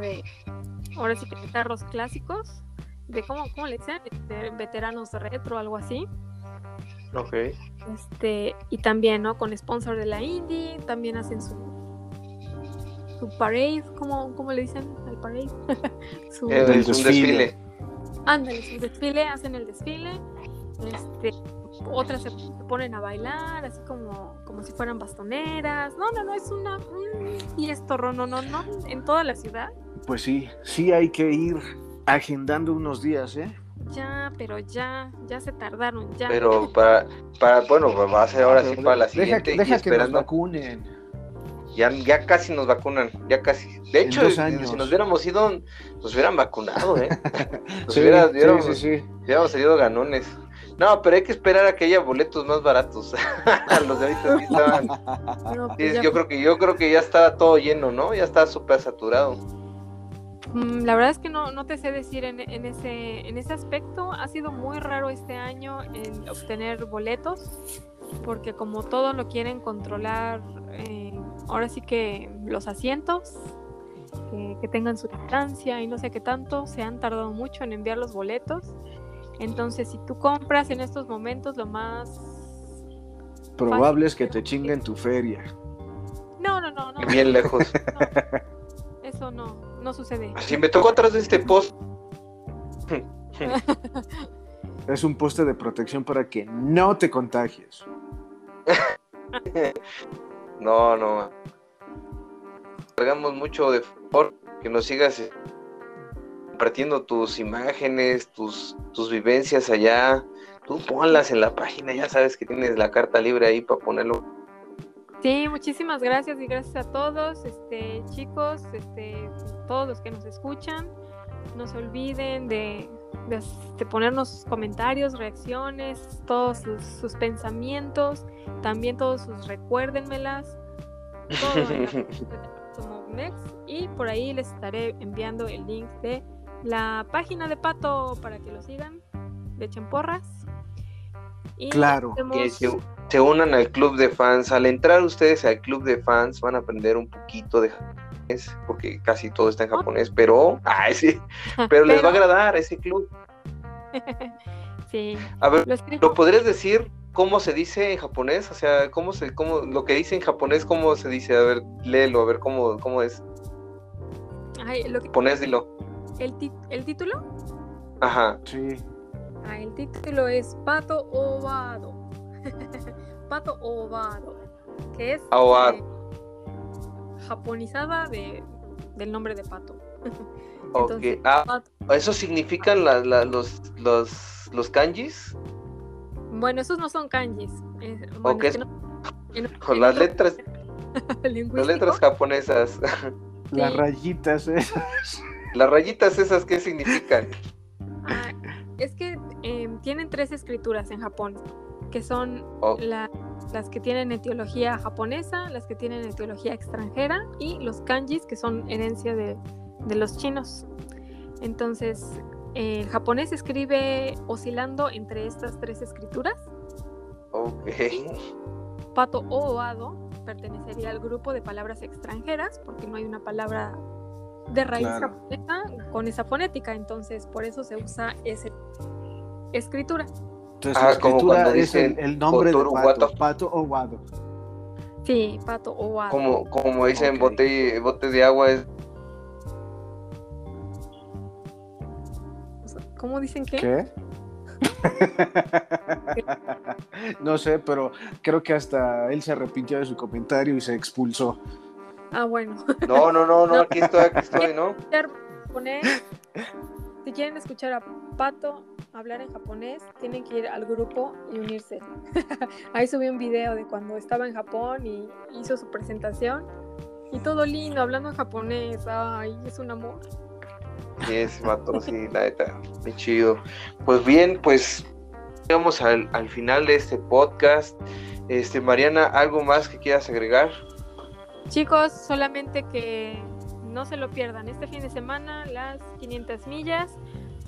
de ahora sí que carros clásicos de cómo, cómo le dicen de veteranos retro algo así Ok. este, y también, ¿no? Con sponsor de la Indy, también hacen su su parade, ¿cómo, cómo le dicen al parade? su, Es, Del es un desfile. desfile. ándale, su desfile, hacen el desfile, este, otras se, ponen a bailar, así como, como si fueran bastoneras, no, no, no, es una, un fiestorro, no, no, no, en toda la ciudad, Pues sí, sí hay que ir agendando unos días, ¿eh? Ya, pero ya, ya se tardaron, ya. Pero para, para, bueno, va a ser ahora sí para la siguiente. deja y que nos esperando, vacunen. ya, ya casi nos vacunan, ya casi. De hecho, si nos hubiéramos ido, nos hubieran vacunado, ¿eh? Nos Sí, hubiera- hubiéramos- sí, sí. hubiéramos salido ganones. No, pero hay que esperar a que haya boletos más baratos. Los de ahorita sí estaban. No, pues Sí, ya yo creo que yo creo que ya estaba todo lleno, ¿no? Ya estaba súper saturado. Mm, La verdad es que no, no te sé decir en, en ese, en ese aspecto. Ha sido muy raro este año en obtener boletos, porque como todo lo quieren controlar, eh, ahora sí que los asientos, que, que tengan su distancia y no sé qué tanto, se han tardado mucho en enviar los boletos. Entonces, si tú compras en estos momentos, lo más... Probable es que te chinguen tu feria. No, no, no, no. Bien lejos. no. Eso no, no sucede. Si me tocó atrás de este post. Es un poste de protección para que no te contagies. No, no. Cargamos mucho de favor que nos sigas eh, compartiendo tus imágenes, tus, tus vivencias allá. Tú ponlas en la página, ya sabes que tienes la carta libre ahí para ponerlo. Sí, muchísimas gracias y gracias a todos, este, chicos, este, todos los que nos escuchan. No se olviden de, de- de ponernos comentarios, reacciones, todos sus, sus pensamientos, también todos sus recuérdenmelas, todo Next, y por ahí les estaré enviando el link de la página de Pato para que lo sigan, le echen porras. Y Claro. Que se, se unan al club de fans. Al entrar ustedes al club de fans van a aprender un poquito de japonés, porque casi todo está en japonés, pero, ay, sí, pero les va a agradar ese club. sí, A ver, lo escribo. ¿lo podrías decir cómo se dice en japonés? O sea, cómo se, cómo, lo que dice en japonés, cómo se dice, a ver, léelo, a ver cómo, cómo es. Ay, lo que- Japonés, dilo. el, ti- el título, Ajá. Sí. ah, el título es Pato Ovado. Pato Ovado, que es Ovado. eh, japonizada de, del nombre de Pato. Ok. Entonces, Ah, Pato- ¿eso significan la- la- los, los, los kanjis? Bueno, esos no son kanjis. eh, bueno, Ok, es que no- en- Con en las letras, las letras japonesas. Las Sí. rayitas ¿eh? Las rayitas esas, ¿qué significan? ah, es que em, tienen tres escrituras en Japón, que son Oh, la- las que tienen etiología japonesa, las que tienen etiología extranjera y los kanjis que son herencia de, de los chinos. Entonces, eh, el japonés escribe oscilando entre estas tres escrituras. ok. Pato o oado pertenecería al grupo de palabras extranjeras porque no hay una palabra de raíz Claro. japonesa con esa fonética, entonces por eso se usa esa escritura. Entonces, Ah, la como escritura cuando es el, dicen el nombre de pato, pato o guado. Sí, pato o oado. Como, como dicen, Ok. bote, bote de agua es ¿Cómo dicen que? ¿Qué? no sé, pero creo que hasta él se arrepintió de su comentario y se expulsó. Ah, bueno. No, no, no, no, aquí estoy, aquí estoy, ¿no? Si quieren escuchar a Pato hablar en japonés, tienen que ir al grupo y unirse. Ahí subí un video de cuando estaba en Japón y hizo su presentación. Y todo lindo, hablando en japonés. Ay, es un amor. Sí, ese vato, sí, la neta, qué chido. Pues bien, pues llegamos al, al final de este podcast. Este, Mariana, ¿algo más que quieras agregar? Chicos, solamente que no se lo pierdan. Este fin de semana, las 500 millas.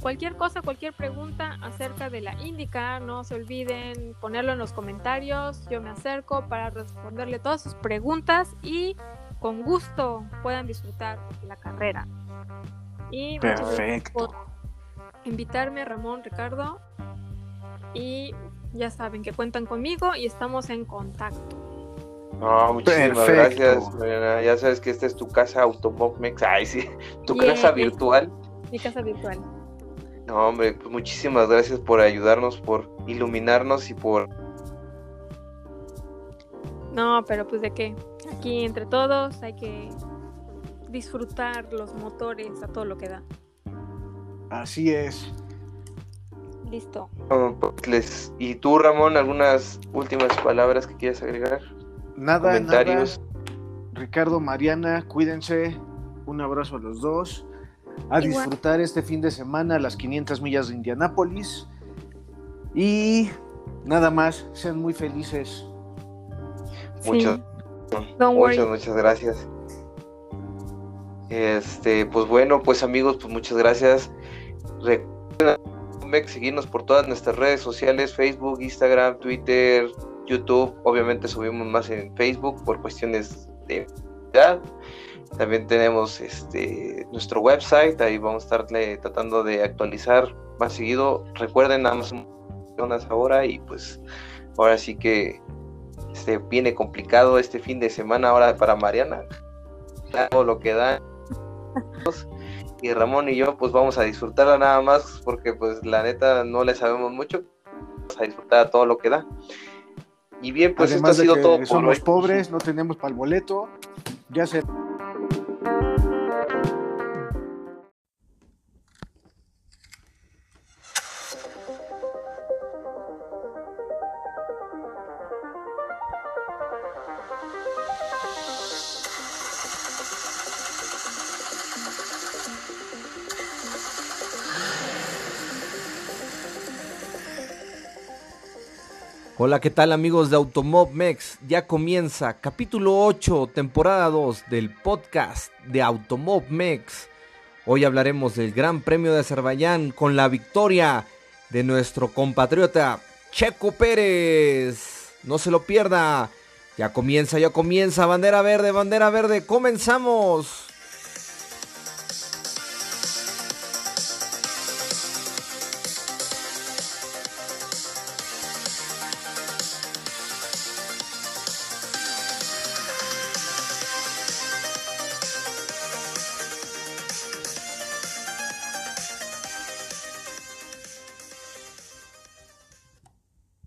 Cualquier cosa, cualquier pregunta acerca de la IndyCar, no se olviden ponerlo en los comentarios. Yo me acerco para responderle todas sus preguntas y con gusto puedan disfrutar la carrera. Y Perfecto. por invitarme, Ramón, Ricardo. Y ya saben que cuentan conmigo y estamos en contacto. No, muchísimas Perfecto. gracias, Mariana. Ya sabes que esta es tu casa Automob-Mex. Ay, sí, tu casa virtual. Mi casa virtual. No, hombre, pues muchísimas gracias por ayudarnos, por iluminarnos y por... No, pero pues de qué. Aquí entre todos hay que disfrutar los motores a todo lo que da. Así es. Listo. oh, pues, les... ¿Y tú, Ramón, algunas últimas palabras que quieras agregar? Nada, Comentarios. nada. Ricardo, Mariana, cuídense. Un abrazo a los dos. A Igual. disfrutar este fin de semana las 500 millas de Indianápolis. Y nada más, sean muy felices. Muchas, muchas, muchas gracias. Este, pues bueno, pues amigos, pues muchas gracias. Recuerden seguirnos por todas nuestras redes sociales, Facebook, Instagram, Twitter, YouTube. Obviamente subimos más en Facebook por cuestiones de edad. También tenemos este nuestro website, ahí vamos a estar tratando de actualizar más seguido. Recuerden, nada más unas ahora y pues ahora sí que este, viene complicado este fin de semana ahora para Mariana. Todo lo que da. Y Ramón y yo pues vamos a disfrutarla nada más porque pues la neta no le sabemos mucho. Vamos a disfrutar todo lo que da. Y bien, pues esto ha sido todo. Somos pobres, no tenemos para el boleto. Ya se Hola, ¿qué tal amigos de Automob Mex? Ya comienza capítulo 8, temporada 2 del podcast de Automob Mex. Hoy hablaremos del Gran Premio de Azerbaiyán con la victoria de nuestro compatriota Checo Pérez. No se lo pierda. Ya comienza, ya comienza. Bandera verde, bandera verde. Comenzamos.